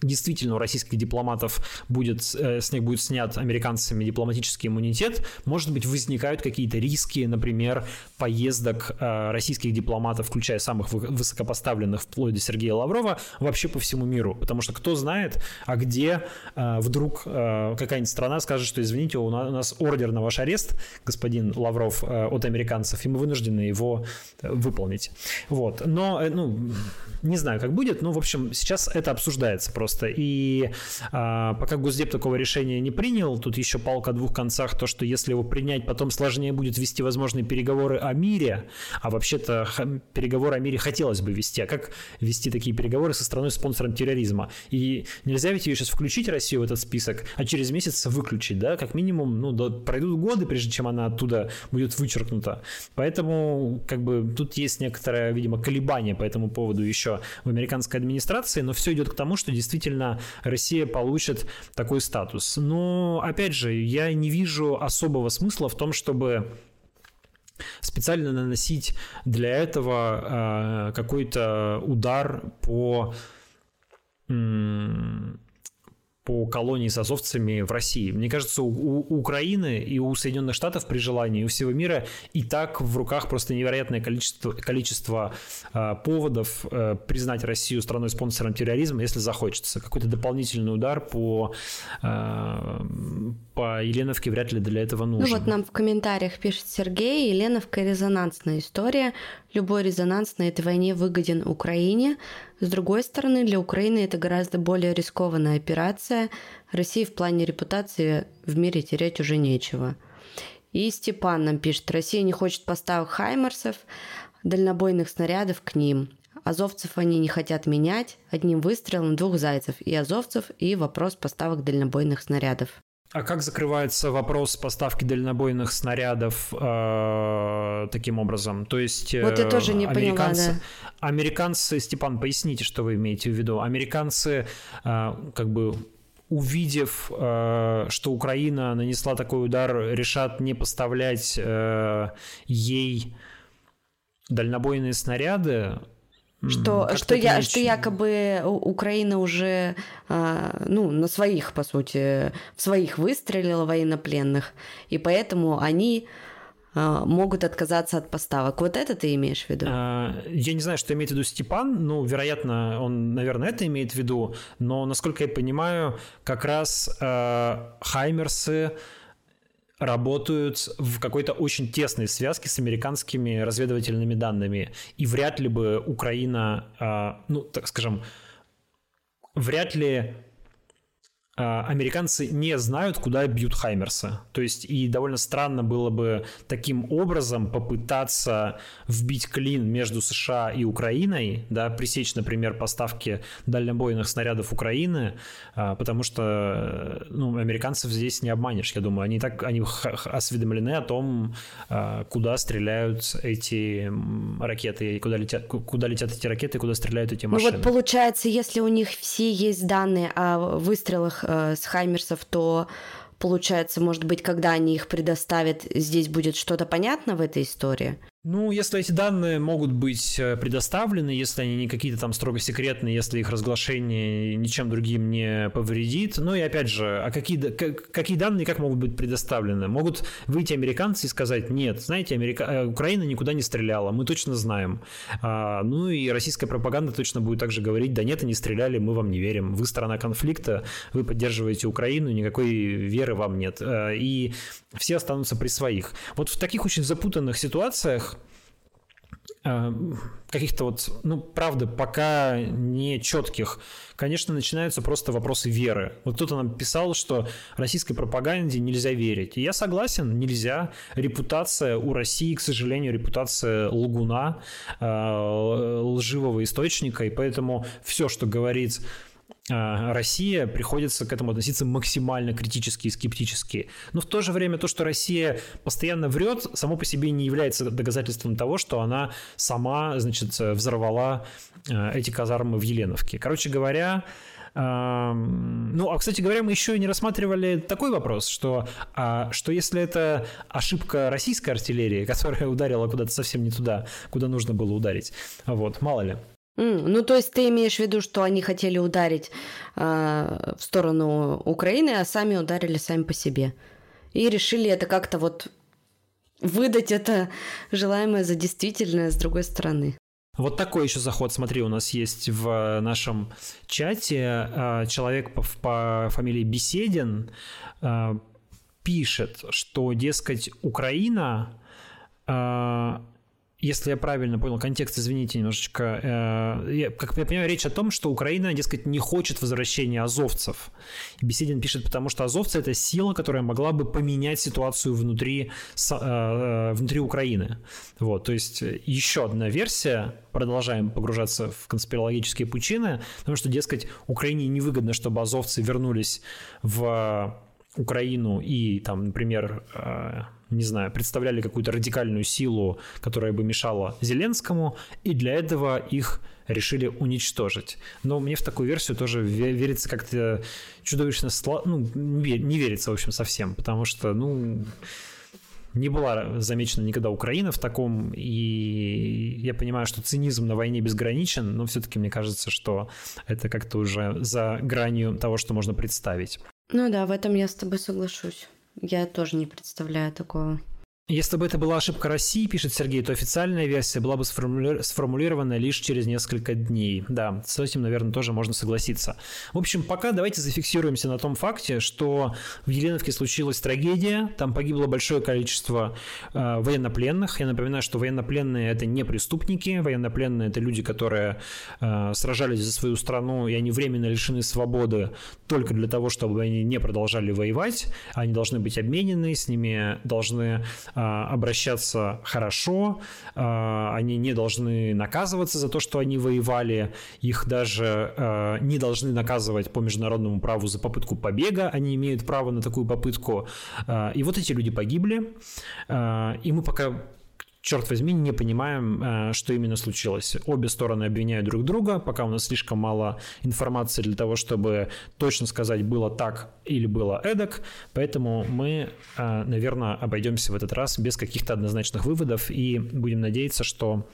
действительно у российских дипломатов будет, э, с них будет снят американцами дипломатический иммунитет, может быть, возникают какие-то риски, например, поездок э, российских дипломатов, включая самых высокопоставленных, вплоть до Сергея Лаврова, вообще по всему миру. Потому что кто знает, а где э, вдруг какая-нибудь страна скажет, что, извините, у нас ордер на ваш арест, господин Лавров, от американцев, и мы вынуждены его выполнить. Вот. Но, ну, не знаю, как будет, но, в общем, сейчас это обсуждается просто. И а, пока Госдеп такого решения не принял, тут еще палка о двух концах, то, что если его принять, потом сложнее будет вести возможные переговоры о мире, а вообще-то переговоры о мире хотелось бы вести, а как вести такие переговоры со страной-спонсором терроризма? И нельзя ведь ее сейчас включить, Россию, в этот список, а через месяц выключить, да, как минимум, ну, да, пройдут годы, прежде чем она оттуда будет вычеркнута. Поэтому, как бы, тут есть некоторое, видимо, колебание по этому поводу еще в американской администрации, но все идет к тому, что действительно действительно Россия получит такой статус. Но, опять же, я не вижу особого смысла в том, чтобы специально наносить для этого э, какой-то удар по по колонии с азовцами в России. Мне кажется, у, у Украины и у Соединенных Штатов при желании, и у всего мира и так в руках просто невероятное количество, количество э, поводов э, признать Россию страной-спонсором терроризма, если захочется. Какой-то дополнительный удар по, э, по Еленовке вряд ли для этого нужен. Ну вот нам в комментариях пишет Сергей, Еленовка резонансная история. Любой резонанс на этой войне выгоден Украине. С другой стороны, для Украины это гораздо более рискованная операция. России в плане репутации в мире терять уже нечего. И Степан нам пишет, Россия не хочет поставок хаймерсов, дальнобойных снарядов к ним. Азовцев они не хотят менять одним выстрелом двух зайцев и азовцев, и вопрос поставок дальнобойных снарядов. А как закрывается вопрос поставки дальнобойных снарядов э, таким образом? То есть вот я тоже не американцы, поняла, да. американцы, Степан, поясните, что вы имеете в виду? Американцы э, как бы увидев, э, что Украина нанесла такой удар, решат не поставлять э, ей дальнобойные снаряды, что, что, я, что якобы Украина уже а, ну, на своих, по сути, в своих выстрелила военнопленных, и поэтому они а, могут отказаться от поставок. Вот это ты имеешь в виду? А, я не знаю, что имеет в виду Степан. Ну, вероятно, он, наверное, это имеет в виду. Но, насколько я понимаю, как раз Хаймерсы работают в какой-то очень тесной связке с американскими разведывательными данными. И вряд ли бы Украина, а, ну, так скажем, вряд ли американцы не знают, куда бьют Хаймерсы. То есть и довольно странно было бы таким образом попытаться вбить клин между США и Украиной, да, пресечь, например, поставки дальнобойных снарядов Украины, а, потому что ну, американцев здесь не обманешь, я думаю. Они так они осведомлены о том, а, куда стреляют эти ракеты, куда летят, куда летят эти ракеты, куда стреляют эти машины. Ну вот получается, если у них все есть данные о выстрелах э, с Хаймерсов, то получается, может быть, когда они их предоставят, здесь будет что-то понятно в этой истории? Ну, если эти данные могут быть э, предоставлены, если они не какие-то там строго секретные, если их разглашение ничем другим не повредит. Ну и опять же, а какие, какие данные как могут быть предоставлены? Могут выйти американцы и сказать, нет, знаете, Америка... Э, Украина никуда не стреляла, мы точно знаем. А, ну и российская пропаганда точно будет также говорить, да нет, они стреляли, мы вам не верим. Вы сторона конфликта, вы поддерживаете Украину, никакой веры вам нет. Э, и все останутся при своих. Вот в таких очень запутанных ситуациях каких-то вот, ну, правда, пока не четких, конечно, начинаются просто вопросы веры. Вот кто-то нам писал, что российской пропаганде нельзя верить. И я согласен, нельзя. Репутация у России, к сожалению, репутация лгуна, э, лживого источника, и поэтому все, что говорит Россия приходится к этому относиться максимально критически и скептически. Но в то же время то, что Россия постоянно врет, само по себе не является доказательством того, что она сама, значит, взорвала а, эти казармы в Еленовке. Короче говоря, ну, а, кстати говоря, мы еще не рассматривали такой вопрос, что, что если это ошибка российской артиллерии, которая ударила куда-то совсем не туда, куда нужно было ударить, вот, мало ли. Mm, ну, то есть ты имеешь в виду, что они хотели ударить э, в сторону Украины, а сами ударили сами по себе. И решили это как-то вот выдать это желаемое за действительное с другой стороны. Вот такой еще заход, смотри, у нас есть в нашем чате э, человек по, по фамилии Беседин э, пишет, что, дескать, Украина э, если я правильно понял контекст, извините немножечко, э, я, как я понимаю, речь о том, что Украина, дескать, не хочет возвращения азовцев. Беседин пишет, потому что азовцы – это сила, которая могла бы поменять ситуацию внутри, э, э, внутри Украины. Вот, то есть еще одна версия, продолжаем погружаться в конспирологические пучины, потому что, дескать, Украине невыгодно, чтобы азовцы вернулись в Украину и там, например, не знаю, представляли какую-то радикальную силу, которая бы мешала Зеленскому, и для этого их решили уничтожить. Но мне в такую версию тоже верится как-то чудовищно... Сло... Ну, не верится, в общем, совсем, потому что, ну, не была замечена никогда Украина в таком, и я понимаю, что цинизм на войне безграничен, но все-таки мне кажется, что это как-то уже за гранью того, что можно представить. Ну да, в этом я с тобой соглашусь. Я тоже не представляю такого. Если бы это была ошибка России, пишет Сергей, то официальная версия была бы сформули... сформулирована лишь через несколько дней. Да, с этим, наверное, тоже можно согласиться. В общем, пока давайте зафиксируемся на том факте, что в Еленовке случилась трагедия, там погибло большое количество э, военнопленных. Я напоминаю, что военнопленные это не преступники, военнопленные это люди, которые э, сражались за свою страну, и они временно лишены свободы только для того, чтобы они не продолжали воевать. Они должны быть обменены, с ними должны а, обращаться хорошо, а, они не должны наказываться за то, что они воевали, их даже а, не должны наказывать по международному праву за попытку побега, они имеют право на такую попытку. И вот эти люди погибли, и мы пока черт возьми, не понимаем, э, что именно случилось. Обе стороны обвиняют друг друга, пока у нас слишком мало информации для того, чтобы точно сказать, было так или было эдак, поэтому мы, э, наверное, обойдемся в этот раз без каких-то однозначных выводов и будем надеяться, что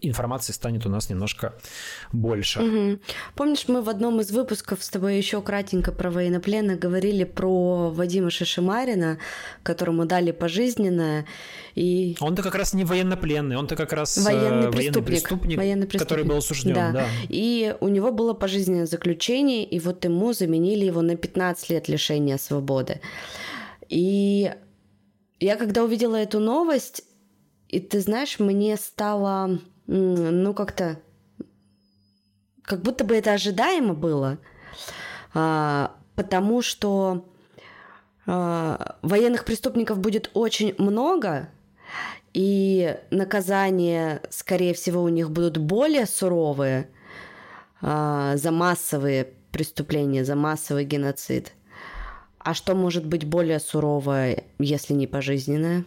информации станет у нас немножко больше. Угу. Помнишь, мы в одном из выпусков с тобой еще кратенько про военнопленных говорили про Вадима Шишимарина, которому дали пожизненное. И... Он-то как раз не военнопленный, он-то как раз э, военный, военный преступник, преступник, военный преступник, который был осужден. Да. Да. И у него было пожизненное заключение, и вот ему заменили его на 15 лет лишения свободы. И я когда увидела эту новость, и ты знаешь, мне стало ну, как-то, как будто бы это ожидаемо было, а, потому что а, военных преступников будет очень много, и наказания, скорее всего, у них будут более суровые а, за массовые преступления, за массовый геноцид. А что может быть более суровое, если не пожизненное?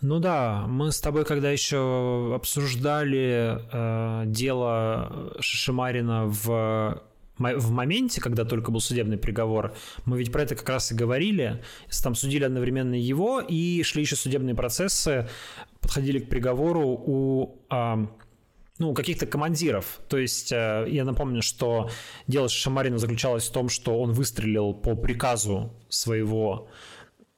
Ну да, мы с тобой, когда еще обсуждали э, дело Шишимарина в в моменте, когда только был судебный приговор, мы ведь про это как раз и говорили, там судили одновременно его, и шли еще судебные процессы, подходили к приговору у ну, каких-то командиров. То есть э, я напомню, что дело Шамарина заключалось в том, что он выстрелил по приказу своего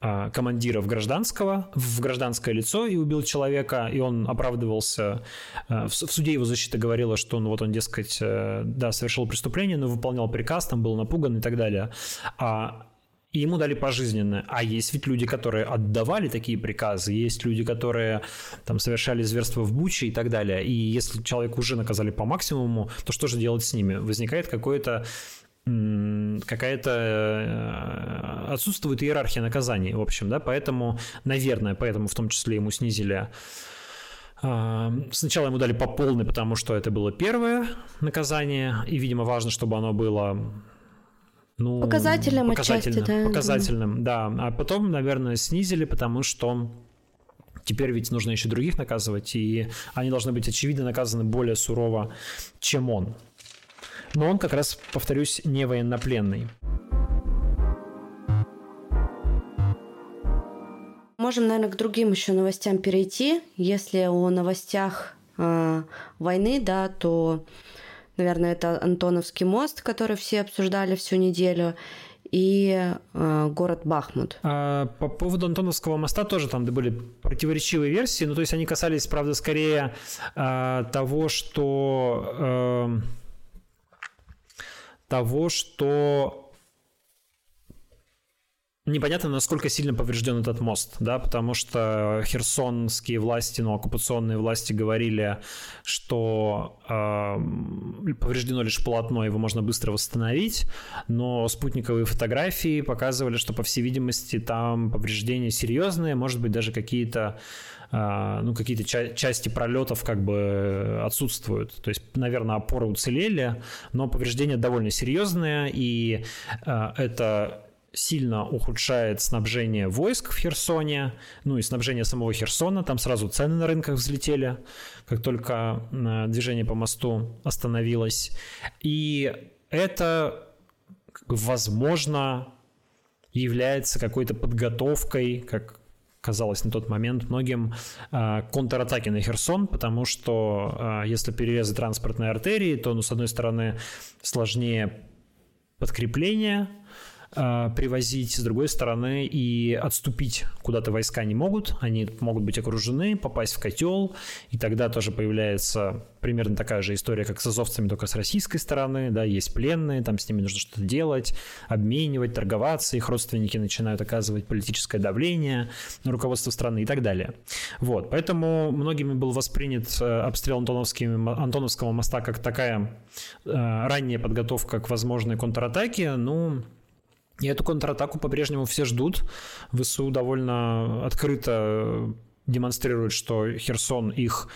командира в гражданского, в гражданское лицо и убил человека, и он оправдывался. Э, в суде его защита говорила, что он, вот он, дескать, э, да, совершил преступление, но выполнял приказ, там был напуган и так далее. А и ему дали пожизненное. А есть ведь люди, которые отдавали такие приказы, есть люди, которые там совершали зверство в Буче и так далее. И если человека уже наказали по максимуму, то что же делать с ними? Возникает какое-то какая-то э, отсутствует иерархия наказаний, в общем, да, поэтому, наверное, поэтому в том числе ему снизили а, Сначала ему дали по полной, потому что это было первое наказание, и, видимо, важно, чтобы оно было ну, показательным, показательным, отчасти, да. показательным, да. А потом, наверное, снизили, потому что теперь ведь нужно еще других наказывать, и они должны быть очевидно наказаны более сурово, чем он. Но он как раз, повторюсь, не военнопленный. Можем, наверное, к другим еще новостям перейти. Если о новостях э, войны, да, то, наверное, это Антоновский мост, который все обсуждали всю неделю, и э, город Бахмут. А, по поводу Антоновского моста тоже там были противоречивые версии, ну то есть они касались, правда, скорее э, того, что э, того, что непонятно, насколько сильно поврежден этот мост, да, потому что херсонские власти, ну, оккупационные власти говорили, что э, повреждено лишь полотно, его можно быстро восстановить, но спутниковые фотографии показывали, что, по всей видимости, там повреждения серьезные, может быть, даже какие-то ну, какие-то ча- части пролетов как бы отсутствуют. То есть, наверное, опоры уцелели, но повреждения довольно серьезные, и а, это сильно ухудшает снабжение войск в Херсоне, ну и снабжение самого Херсона. Там сразу цены на рынках взлетели, как только а, движение по мосту остановилось. И это, возможно, является какой-то подготовкой, как казалось на тот момент многим, а, контратаки на Херсон, потому что а, если перерезать транспортные артерии, то, ну, с одной стороны, сложнее подкрепление, а, привозить, с другой стороны, и отступить куда-то войска не могут, они могут быть окружены, попасть в котел, и тогда тоже появляется примерно такая же история, как с азовцами, только с российской стороны, да, есть пленные, там с ними нужно что-то делать, обменивать, торговаться, их родственники начинают оказывать политическое давление на руководство страны и так далее. Вот, поэтому многими был воспринят э, обстрел Антоновского моста как такая э, ранняя подготовка к возможной контратаке, ну, и эту контратаку по-прежнему все ждут. ВСУ довольно открыто демонстрирует, что Херсон их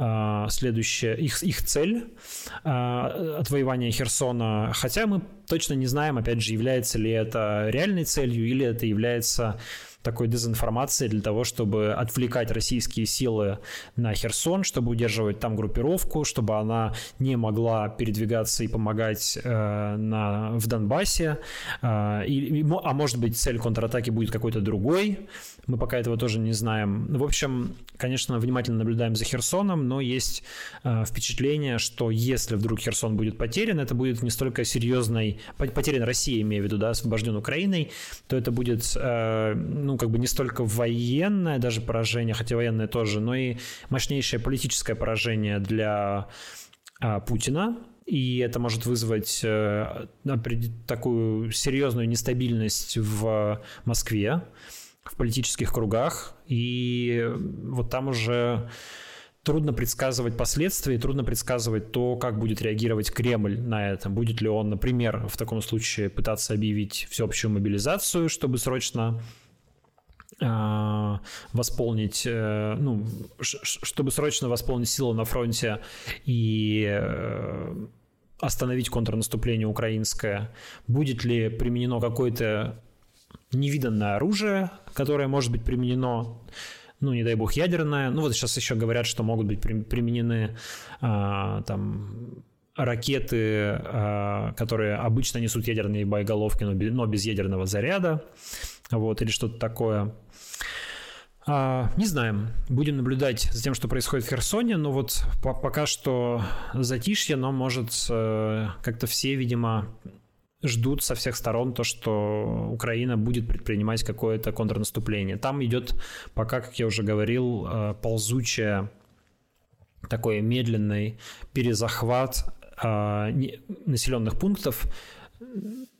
а, следующая их, их цель а, отвоевания Херсона, хотя мы точно не знаем, опять же, является ли это реальной целью или это является такой дезинформации для того, чтобы отвлекать российские силы на Херсон, чтобы удерживать там группировку, чтобы она не могла передвигаться и помогать э, на, в Донбассе. Э, и, а может быть, цель контратаки будет какой-то другой. Мы пока этого тоже не знаем. В общем, конечно, внимательно наблюдаем за Херсоном, но есть э, впечатление, что если вдруг Херсон будет потерян, это будет не столько серьезной, потерян Россия, имею в виду, да, освобожден Украиной, то это будет э, ну, как бы не столько военное даже поражение, хотя военное тоже, но и мощнейшее политическое поражение для а, Путина, и это может вызвать э, такую серьезную нестабильность в Москве, в политических кругах, и вот там уже трудно предсказывать последствия, трудно предсказывать то, как будет реагировать Кремль на это. Будет ли он, например, в таком случае пытаться объявить всеобщую мобилизацию, чтобы срочно а, восполнить, э, ну, чтобы срочно восполнить силы на фронте и э, остановить контрнаступление украинское, будет ли применено какое-то невиданное оружие, которое может быть применено, ну, не дай бог, ядерное. Ну, вот сейчас еще говорят, что могут быть применены а, там ракеты, которые обычно несут ядерные боеголовки, но без ядерного заряда, вот, или что-то такое. А, не знаем. Будем наблюдать за тем, что происходит в Херсоне, но вот по пока что затишье, но может э, как-то все, видимо, ждут со всех сторон то, что Украина будет предпринимать какое-то контрнаступление. Там идет пока, как я уже говорил, э, ползучая такой медленный перезахват э, населенных пунктов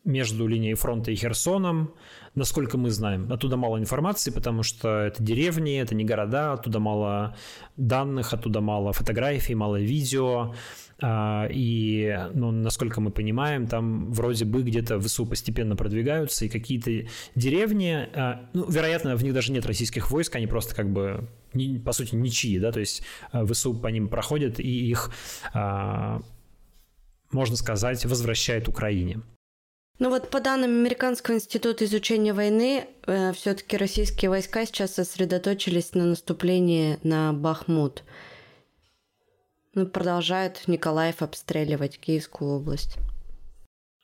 между линией фронта и Херсоном, насколько мы знаем. Оттуда мало информации, потому что это деревни, это не города, оттуда мало данных, оттуда мало фотографий, мало видео. А, и, ну, насколько мы понимаем, там вроде бы где-то ВСУ постепенно продвигаются, и какие-то деревни, а, ну, вероятно, в них даже нет российских войск, они просто как бы, по сути, ничьи, да, то есть а, ВСУ по ним проходят, и их, можно сказать, возвращает Украине. Ну вот по данным Американского института изучения войны, э, все-таки российские войска сейчас сосредоточились на наступлении на Бахмут. Ну, продолжают Николаев обстреливать Киевскую область.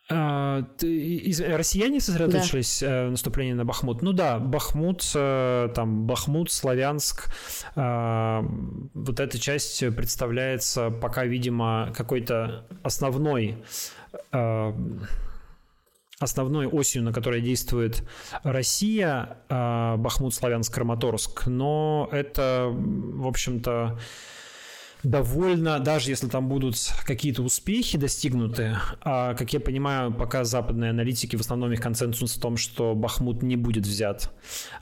А, россияне сосредоточились да. э, наступление на Бахмут. Ну да, Бахмут, э, там Бахмут, Славянск, э, вот эта часть представляется пока, видимо, какой-то основной основной осью, на которой действует Россия, Бахмут, Славянск, Краматорск, но это, в общем-то, довольно, даже если там будут какие-то успехи достигнуты, а, как я понимаю, пока западные аналитики в основном их консенсус в том, что Бахмут не будет взят.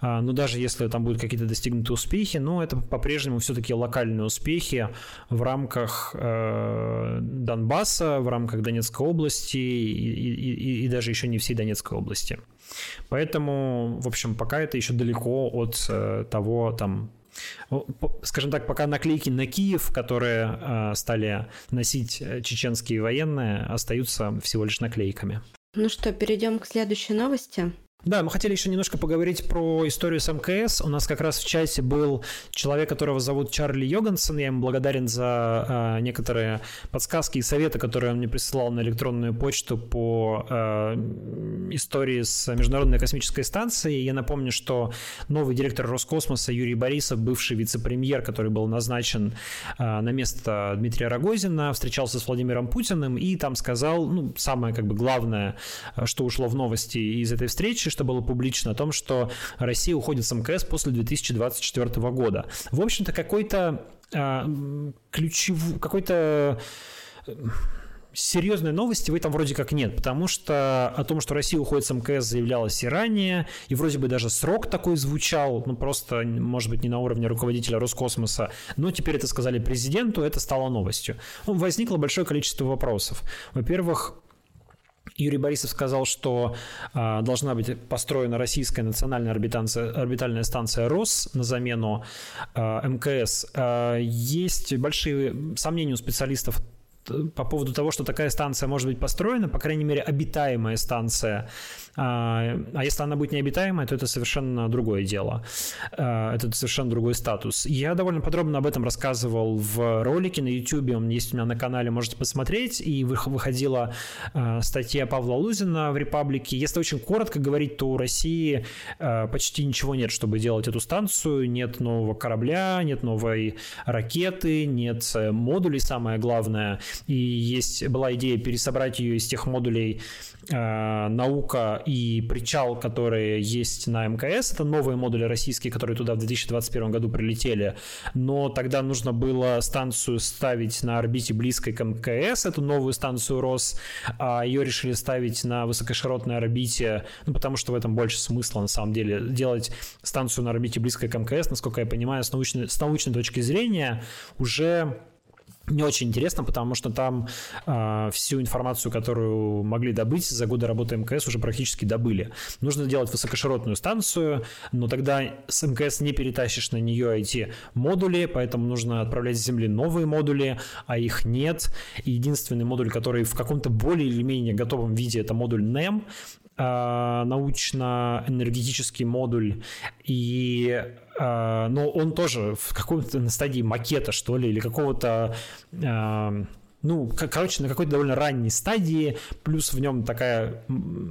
А, но даже если там будут какие-то достигнуты успехи, ну, это по-прежнему все-таки локальные успехи в рамках э, Донбасса, в рамках Донецкой области и, и, и, и даже еще не всей Донецкой области. Поэтому, в общем, пока это еще далеко от э, того, там, скажем так, пока наклейки на Киев, которые э, стали носить э, чеченские военные, остаются всего лишь наклейками. Ну что, перейдем к следующей новости. Да, мы хотели еще немножко поговорить про историю с МКС. У нас как раз в чате был человек, которого зовут Чарли Йогансон. Я ему благодарен за э, некоторые подсказки и советы, которые он мне присылал на электронную почту по э, истории с Международной космической станцией. Я напомню, что новый директор Роскосмоса Юрий Борисов, бывший вице-премьер, который был назначен э, на место Дмитрия Рогозина, встречался с Владимиром Путиным и там сказал, ну, самое как бы главное, что ушло в новости из этой встречи, что было публично, о том, что Россия уходит с МКС после 2024 года. В общем-то, какой-то э, ключевой, какой-то э, серьезной новости в этом вроде как нет, потому что о том, что Россия уходит с МКС, заявлялось и ранее, и вроде бы даже срок такой звучал, ну просто, может быть, не на уровне руководителя Роскосмоса, но теперь это сказали президенту, это стало новостью. Ну, возникло большое количество вопросов. Во-первых, Юрий Борисов сказал, что э, должна быть построена российская национальная орбитальная станция РОС на замену э, МКС. Э, есть большие сомнения у специалистов по поводу того, что такая станция может быть построена, по крайней мере, обитаемая станция. А, а если она будет необитаемая, то это совершенно другое дело. А, это совершенно другой статус. Я довольно подробно об этом рассказывал в ролике на YouTube, он есть у меня на канале, можете посмотреть. И выходила а, статья Павла Лузина в «Репаблике». Если очень коротко говорить, то у России почти ничего нет, чтобы делать эту станцию. Нет нового корабля, нет новой ракеты, нет э, модулей, самое главное – и есть, была идея пересобрать ее из тех модулей «Наука» и «Причал», которые есть на МКС. Это новые модули российские, которые туда в 2021 году прилетели. Но тогда нужно было станцию ставить на орбите близкой к МКС, эту новую станцию РОС, а ее решили ставить на высокоширотной орбите, ну, потому что в этом больше смысла, на самом деле, делать станцию на орбите близкой к МКС, насколько я понимаю, с научной, с научной точки зрения уже не очень интересно, потому что там э, всю информацию, которую могли добыть за годы работы МКС, уже практически добыли. Нужно делать высокоширотную станцию, но тогда с МКС не перетащишь на нее эти модули, поэтому нужно отправлять с Земли новые модули, а их нет. И единственный модуль, который в каком-то более или менее готовом виде, это модуль NEM, научно-энергетический модуль, и э, но он тоже в какой-то на стадии макета, что ли, или какого-то э, ну, короче, на какой-то довольно ранней стадии, плюс в нем такая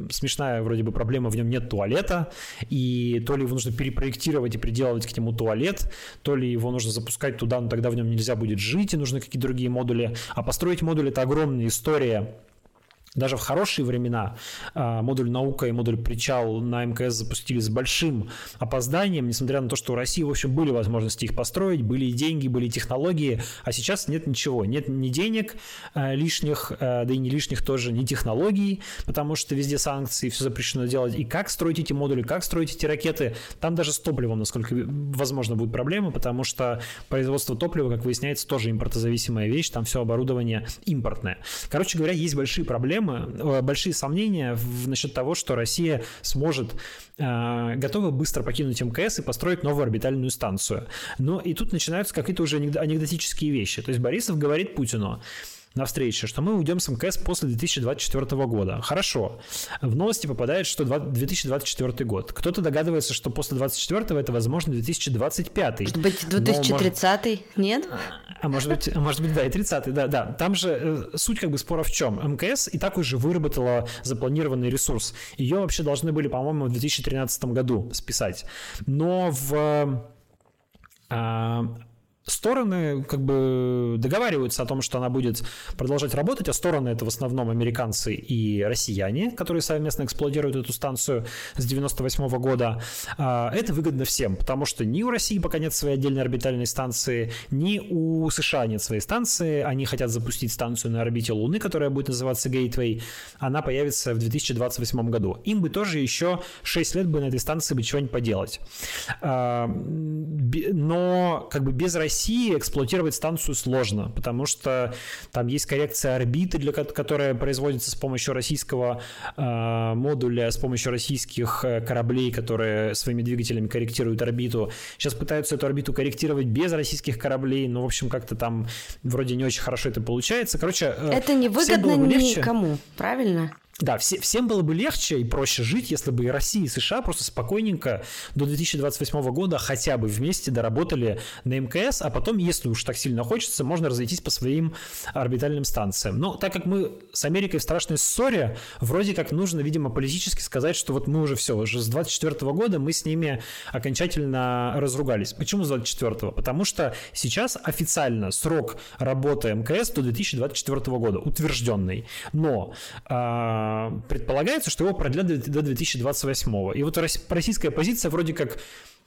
смешная вроде бы проблема, в нем нет туалета, и то ли его нужно перепроектировать и приделывать к нему туалет, то ли его нужно запускать туда, но тогда в нем нельзя будет жить, и нужны какие-то другие модули. А построить модуль — это огромная история, даже в хорошие времена а, модуль «Наука» и модуль «Причал» на МКС запустили с большим опозданием, несмотря на то, что у России, в общем, были возможности их построить, были и деньги, были и технологии, а сейчас нет ничего. Нет ни денег а, лишних, а, да и не лишних тоже, ни технологий, потому что везде санкции, все запрещено делать. И как строить эти модули, как строить эти ракеты, там даже с топливом, насколько возможно, будут проблемы, потому что производство топлива, как выясняется, тоже импортозависимая вещь, там все оборудование импортное. Короче говоря, есть большие проблемы, проблемы, э, большие сомнения в, насчет того, что Россия сможет э, готова быстро покинуть МКС и построить новую орбитальную станцию. Но и тут начинаются какие-то уже анекдотические вещи. То есть Борисов говорит Путину, на встрече, что мы уйдем с МКС после 2024 года. Хорошо. В новости попадает, что 2024 год. Кто-то догадывается, что после 2024 это, возможно, 2025. Может быть, 2030 может... нет? А может быть, а может быть, да, и 30 да, да. Там же э, суть как бы спора в чем? МКС и так уже выработала запланированный ресурс. Ее вообще должны были, по-моему, в 2013 году списать. Но в а, стороны как бы договариваются о том, что она будет продолжать работать, а стороны это в основном американцы и россияне, которые совместно эксплуатируют эту станцию с 98 -го года. А, это выгодно всем, потому что ни у России пока нет своей отдельной орбитальной станции, ни у США нет своей станции. Они хотят запустить станцию на орбите Луны, которая будет называться Gateway. Она появится в 2028 году. Им бы тоже еще 6 лет бы на этой станции бы чего-нибудь поделать. А, но как бы без России России эксплуатировать станцию сложно, потому что там есть коррекция орбиты, для, которая производится с помощью российского э, модуля, с помощью российских э, кораблей, которые своими двигателями корректируют орбиту. Сейчас пытаются эту орбиту корректировать без российских кораблей, но, в общем, как-то там вроде не очень хорошо это получается. Короче, э, это не выгодно никому, правильно? Да, все, всем было бы легче и проще жить, если бы и Россия, и США просто спокойненько до 2028 года хотя бы вместе доработали на МКС, а потом, если уж так сильно хочется, можно разойтись по своим орбитальным станциям. Но так как мы с Америкой в страшной ссоре, вроде как нужно, видимо, политически сказать, что вот мы уже все, уже с 24 года мы с ними окончательно разругались. Почему с 24? Потому что сейчас официально срок работы МКС до 2024 года утвержденный. Но а, предполагается, что его продлят до 2028. И вот российская позиция вроде как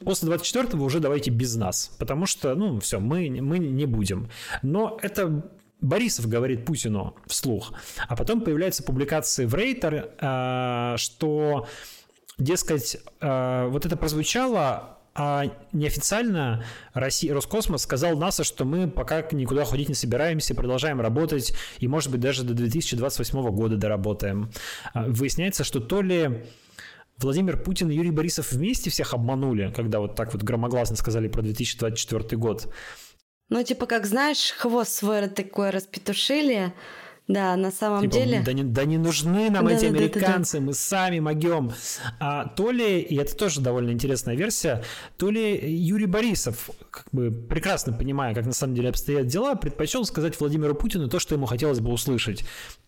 после 24 уже давайте без нас, потому что, ну, все, мы, мы не будем. Но это Борисов говорит Путину вслух, а потом появляются публикации в Рейтер, а, что, дескать, а, вот это прозвучало а неофициально Россия, Роскосмос сказал НАСА, что мы пока никуда ходить не собираемся, продолжаем работать и, может быть, даже до 2028 года доработаем. А, выясняется, что то ли Владимир Путин и Юрий Борисов вместе всех обманули, когда вот так вот громогласно сказали про 2024 год. Ну, типа, как знаешь, хвост свой такой распетушили, да, на самом типа, деле. Да не, да не нужны нам да, эти да, американцы, да, да, да. мы сами могем. А, то ли, и это тоже довольно интересная версия, то ли Юрий Борисов, как бы прекрасно понимая, как на самом деле обстоят дела, предпочел сказать Владимиру Путину то, что ему хотелось бы услышать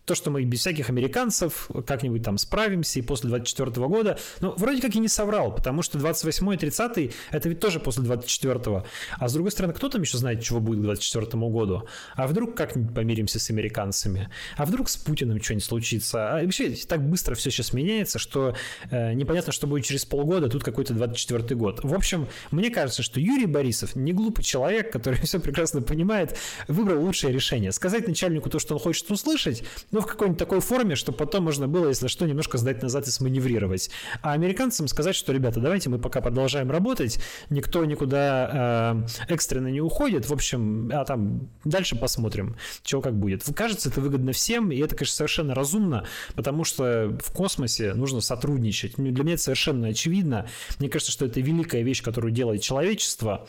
то, что мы без всяких американцев как-нибудь там справимся и после 24 года. Но вроде как и не соврал, потому что 28 и 30 это ведь тоже после 24 -го. А с другой стороны, кто там еще знает, чего будет к 24 году? А вдруг как-нибудь помиримся с американцами? А вдруг с Путиным что-нибудь случится? А вообще так быстро все сейчас меняется, что э, непонятно, что будет через полгода, тут какой-то 24 год. В общем, мне кажется, что Юрий Борисов не глупый человек, который все прекрасно понимает, выбрал лучшее решение. Сказать начальнику то, что он хочет услышать, ну, в какой-нибудь такой форме, чтобы потом можно было, если что, немножко сдать назад и сманеврировать. А американцам сказать, что, ребята, давайте мы пока продолжаем работать, никто никуда э, экстренно не уходит, в общем, а там дальше посмотрим, чего как будет. Кажется, это выгодно всем, и это, конечно, совершенно разумно, потому что в космосе нужно сотрудничать. Для меня это совершенно очевидно. Мне кажется, что это великая вещь, которую делает человечество,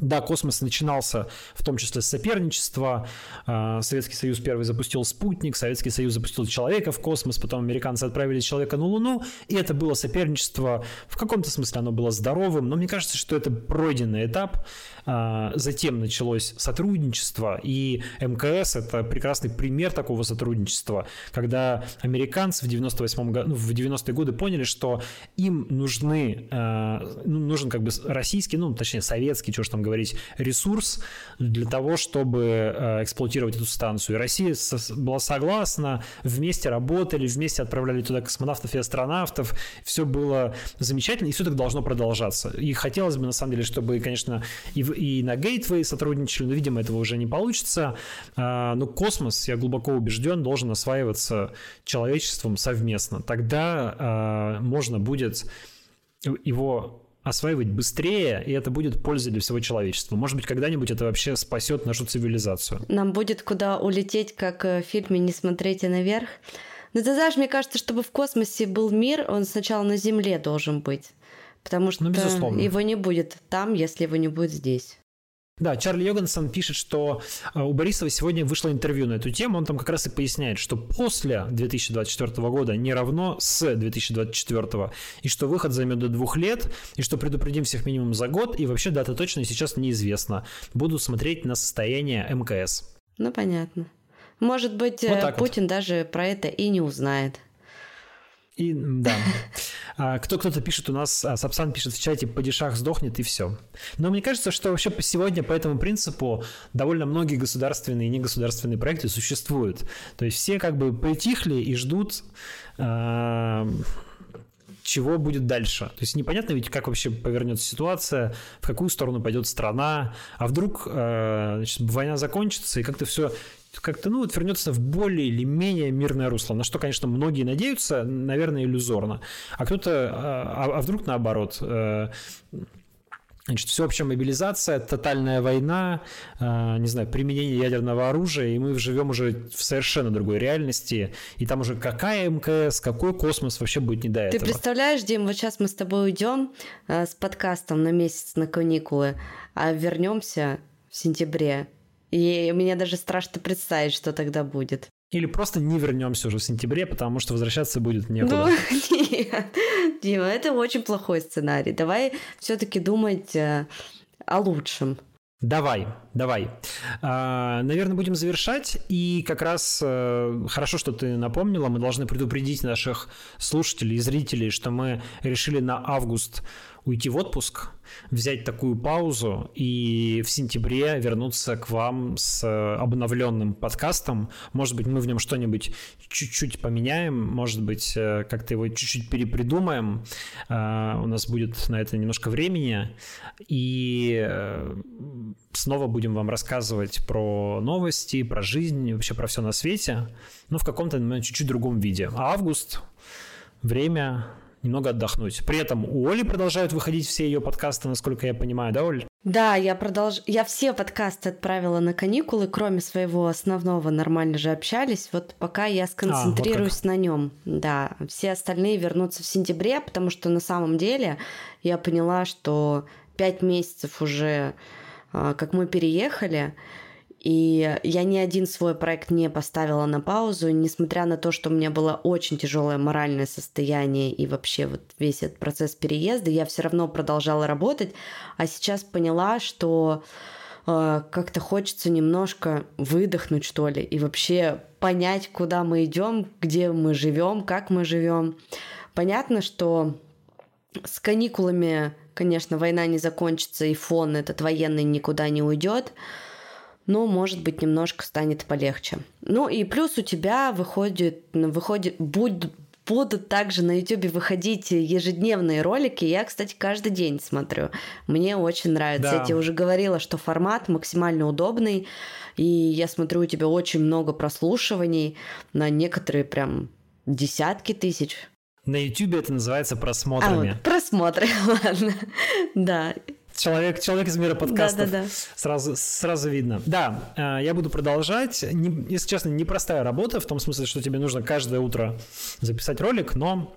да, космос начинался в том числе с соперничества. А, Советский Союз первый запустил спутник, Советский Союз запустил человека в космос, потом американцы отправили человека на Луну, и это было соперничество. В каком-то смысле оно было здоровым, но мне кажется, что это пройденный этап. А, затем началось сотрудничество, и МКС – это прекрасный пример такого сотрудничества, когда американцы в 98 году, ну, в 90-е годы поняли, что им нужны, а, ну, нужен как бы российский, ну, точнее, советский, что ж там говорить, ресурс для того, чтобы э, эксплуатировать эту станцию. И Россия была согласна, вместе работали, вместе отправляли туда космонавтов и астронавтов. Все было замечательно, и все так должно продолжаться. И хотелось бы, на самом деле, чтобы, конечно, и, и на Gateway сотрудничали, но, видимо, этого уже не получится. А, но космос, я глубоко убежден, должен осваиваться человечеством совместно. Тогда а, можно будет его осваивать быстрее, и это будет пользой для всего человечества. Может быть, когда-нибудь это вообще спасет нашу цивилизацию. Нам будет куда улететь, как в фильме «Не смотрите наверх». Но ты знаешь, мне кажется, чтобы в космосе был мир, он сначала на Земле должен быть. Потому что ну, его не будет там, если его не будет здесь. Да, Чарли Йогансон пишет, что э, у Борисова сегодня вышло интервью на эту тему. Он там как раз и поясняет, что после 2024 года не равно с 2024, и что выход займет до двух лет, и что предупредим всех минимум за год, и вообще дата точно сейчас неизвестна. Буду смотреть на состояние МКС. Ну, понятно. Может быть, вот э, Путин вот. даже про это и не узнает. И да. А, кто кто-то пишет у нас, а, Сапсан пишет в чате, падишах сдохнет и все. Но мне кажется, что вообще сегодня по этому принципу довольно многие государственные и негосударственные проекты существуют. То есть все как бы притихли и ждут а, чего будет дальше. То есть непонятно ведь, как вообще повернется ситуация, в какую сторону пойдет страна, а вдруг значит, война закончится, и как-то все как-то, ну, вот вернется в более или менее мирное русло, на что, конечно, многие надеются, наверное, иллюзорно. А кто-то, а, а, а вдруг наоборот, э, Значит, всеобщая мобилизация, тотальная война, э, не знаю, применение ядерного оружия, и мы живем уже в совершенно другой реальности, и там уже какая МКС, какой космос вообще будет не до этого. Ты представляешь, Дим, вот сейчас мы с тобой уйдем э, с подкастом на месяц на каникулы, а вернемся в сентябре, и мне даже страшно представить, что тогда будет. Или просто не вернемся уже в сентябре, потому что возвращаться будет некуда. Ну, нет, Дима, это очень плохой сценарий. Давай все-таки думать э, о лучшем. Давай, давай. А, наверное, будем завершать. И как раз э, хорошо, что ты напомнила. Мы должны предупредить наших слушателей и зрителей, что мы решили на август уйти в отпуск, взять такую паузу и в сентябре вернуться к вам с обновленным подкастом. Может быть, мы в нем что-нибудь чуть-чуть поменяем, может быть, э, как-то его чуть-чуть перепридумаем. Э, у нас будет на это немножко времени. И э, снова будем вам рассказывать про новости, про жизнь, вообще про все на свете, но в каком-то чуть-чуть другом виде. А август – время немного отдохнуть. При этом у Оли продолжают выходить все ее подкасты, насколько я понимаю, да, Оль? Да, я продолж... Я все подкасты отправила на каникулы, кроме своего основного нормально же общались. Вот пока я сконцентрируюсь а, вот на нем. Да, все остальные вернутся в сентябре, потому что на самом деле я поняла, что пять месяцев уже как мы переехали, и я ни один свой проект не поставила на паузу, несмотря на то, что у меня было очень тяжелое моральное состояние и вообще вот весь этот процесс переезда, я все равно продолжала работать, а сейчас поняла, что э, как-то хочется немножко выдохнуть, что ли, и вообще понять, куда мы идем, где мы живем, как мы живем. Понятно, что с каникулами, конечно, война не закончится, и фон этот военный никуда не уйдет но, может быть, немножко станет полегче. Ну и плюс у тебя выходит, выходит будут, будут также на YouTube выходить ежедневные ролики. Я, кстати, каждый день смотрю. Мне очень нравится. Да. Я тебе уже говорила, что формат максимально удобный. И я смотрю, у тебя очень много прослушиваний на некоторые прям десятки тысяч. На YouTube это называется просмотрами. А, вот, просмотры, ладно. Да. Человек, человек из мира подкастов. Да, да, да. Сразу, сразу видно. Да, э, я буду продолжать. Не, если честно, непростая работа, в том смысле, что тебе нужно каждое утро записать ролик, но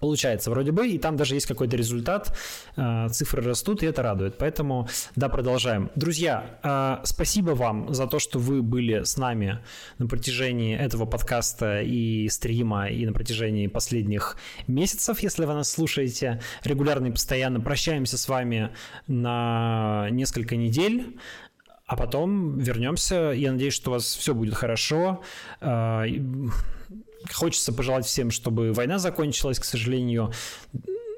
получается вроде бы, и там даже есть какой-то результат, э, цифры растут, и это радует. Поэтому, да, продолжаем. Друзья, э, спасибо вам за то, что вы были с нами на протяжении этого подкаста и стрима, и на протяжении последних месяцев, если вы нас слушаете регулярно и постоянно. Прощаемся с вами на несколько недель а потом вернемся. Я надеюсь, что у вас все будет хорошо. Хочется пожелать всем, чтобы война закончилась, к сожалению.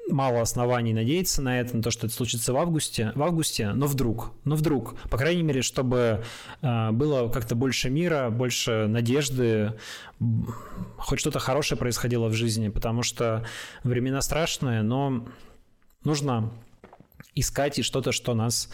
Мало оснований надеяться на это, на то, что это случится в августе, в августе, но вдруг, но вдруг, по крайней мере, чтобы э, было как-то больше мира, больше надежды, хоть что-то хорошее происходило в жизни, потому что времена страшные, но нужно искать и что-то, что нас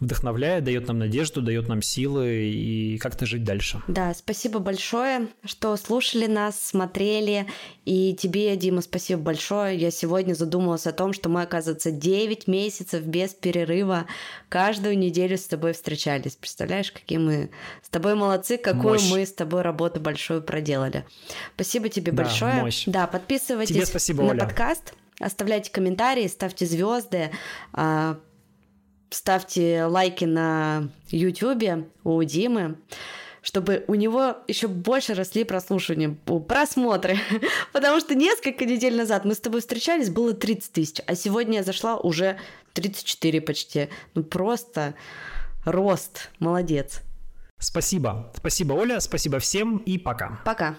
вдохновляет, дает нам надежду, дает нам силы и как-то жить дальше. Да, спасибо большое, что слушали нас, смотрели. И тебе, Дима, спасибо большое. Я сегодня задумалась о том, что мы, оказывается, 9 месяцев без перерыва каждую неделю с тобой встречались. Представляешь, какие мы с тобой молодцы, какую мощь. мы с тобой работу большую проделали. Спасибо тебе да, большое. Мощь. Да, подписывайтесь тебе спасибо, на Оля. подкаст. Оставляйте комментарии, ставьте звезды, а, ставьте лайки на YouTube у Димы чтобы у него еще больше росли прослушивания, просмотры. Потому что несколько недель назад мы с тобой встречались, было 30 тысяч, а сегодня я зашла уже 34 почти. Ну просто рост. Молодец. Спасибо. Спасибо, Оля. Спасибо всем и пока. Пока.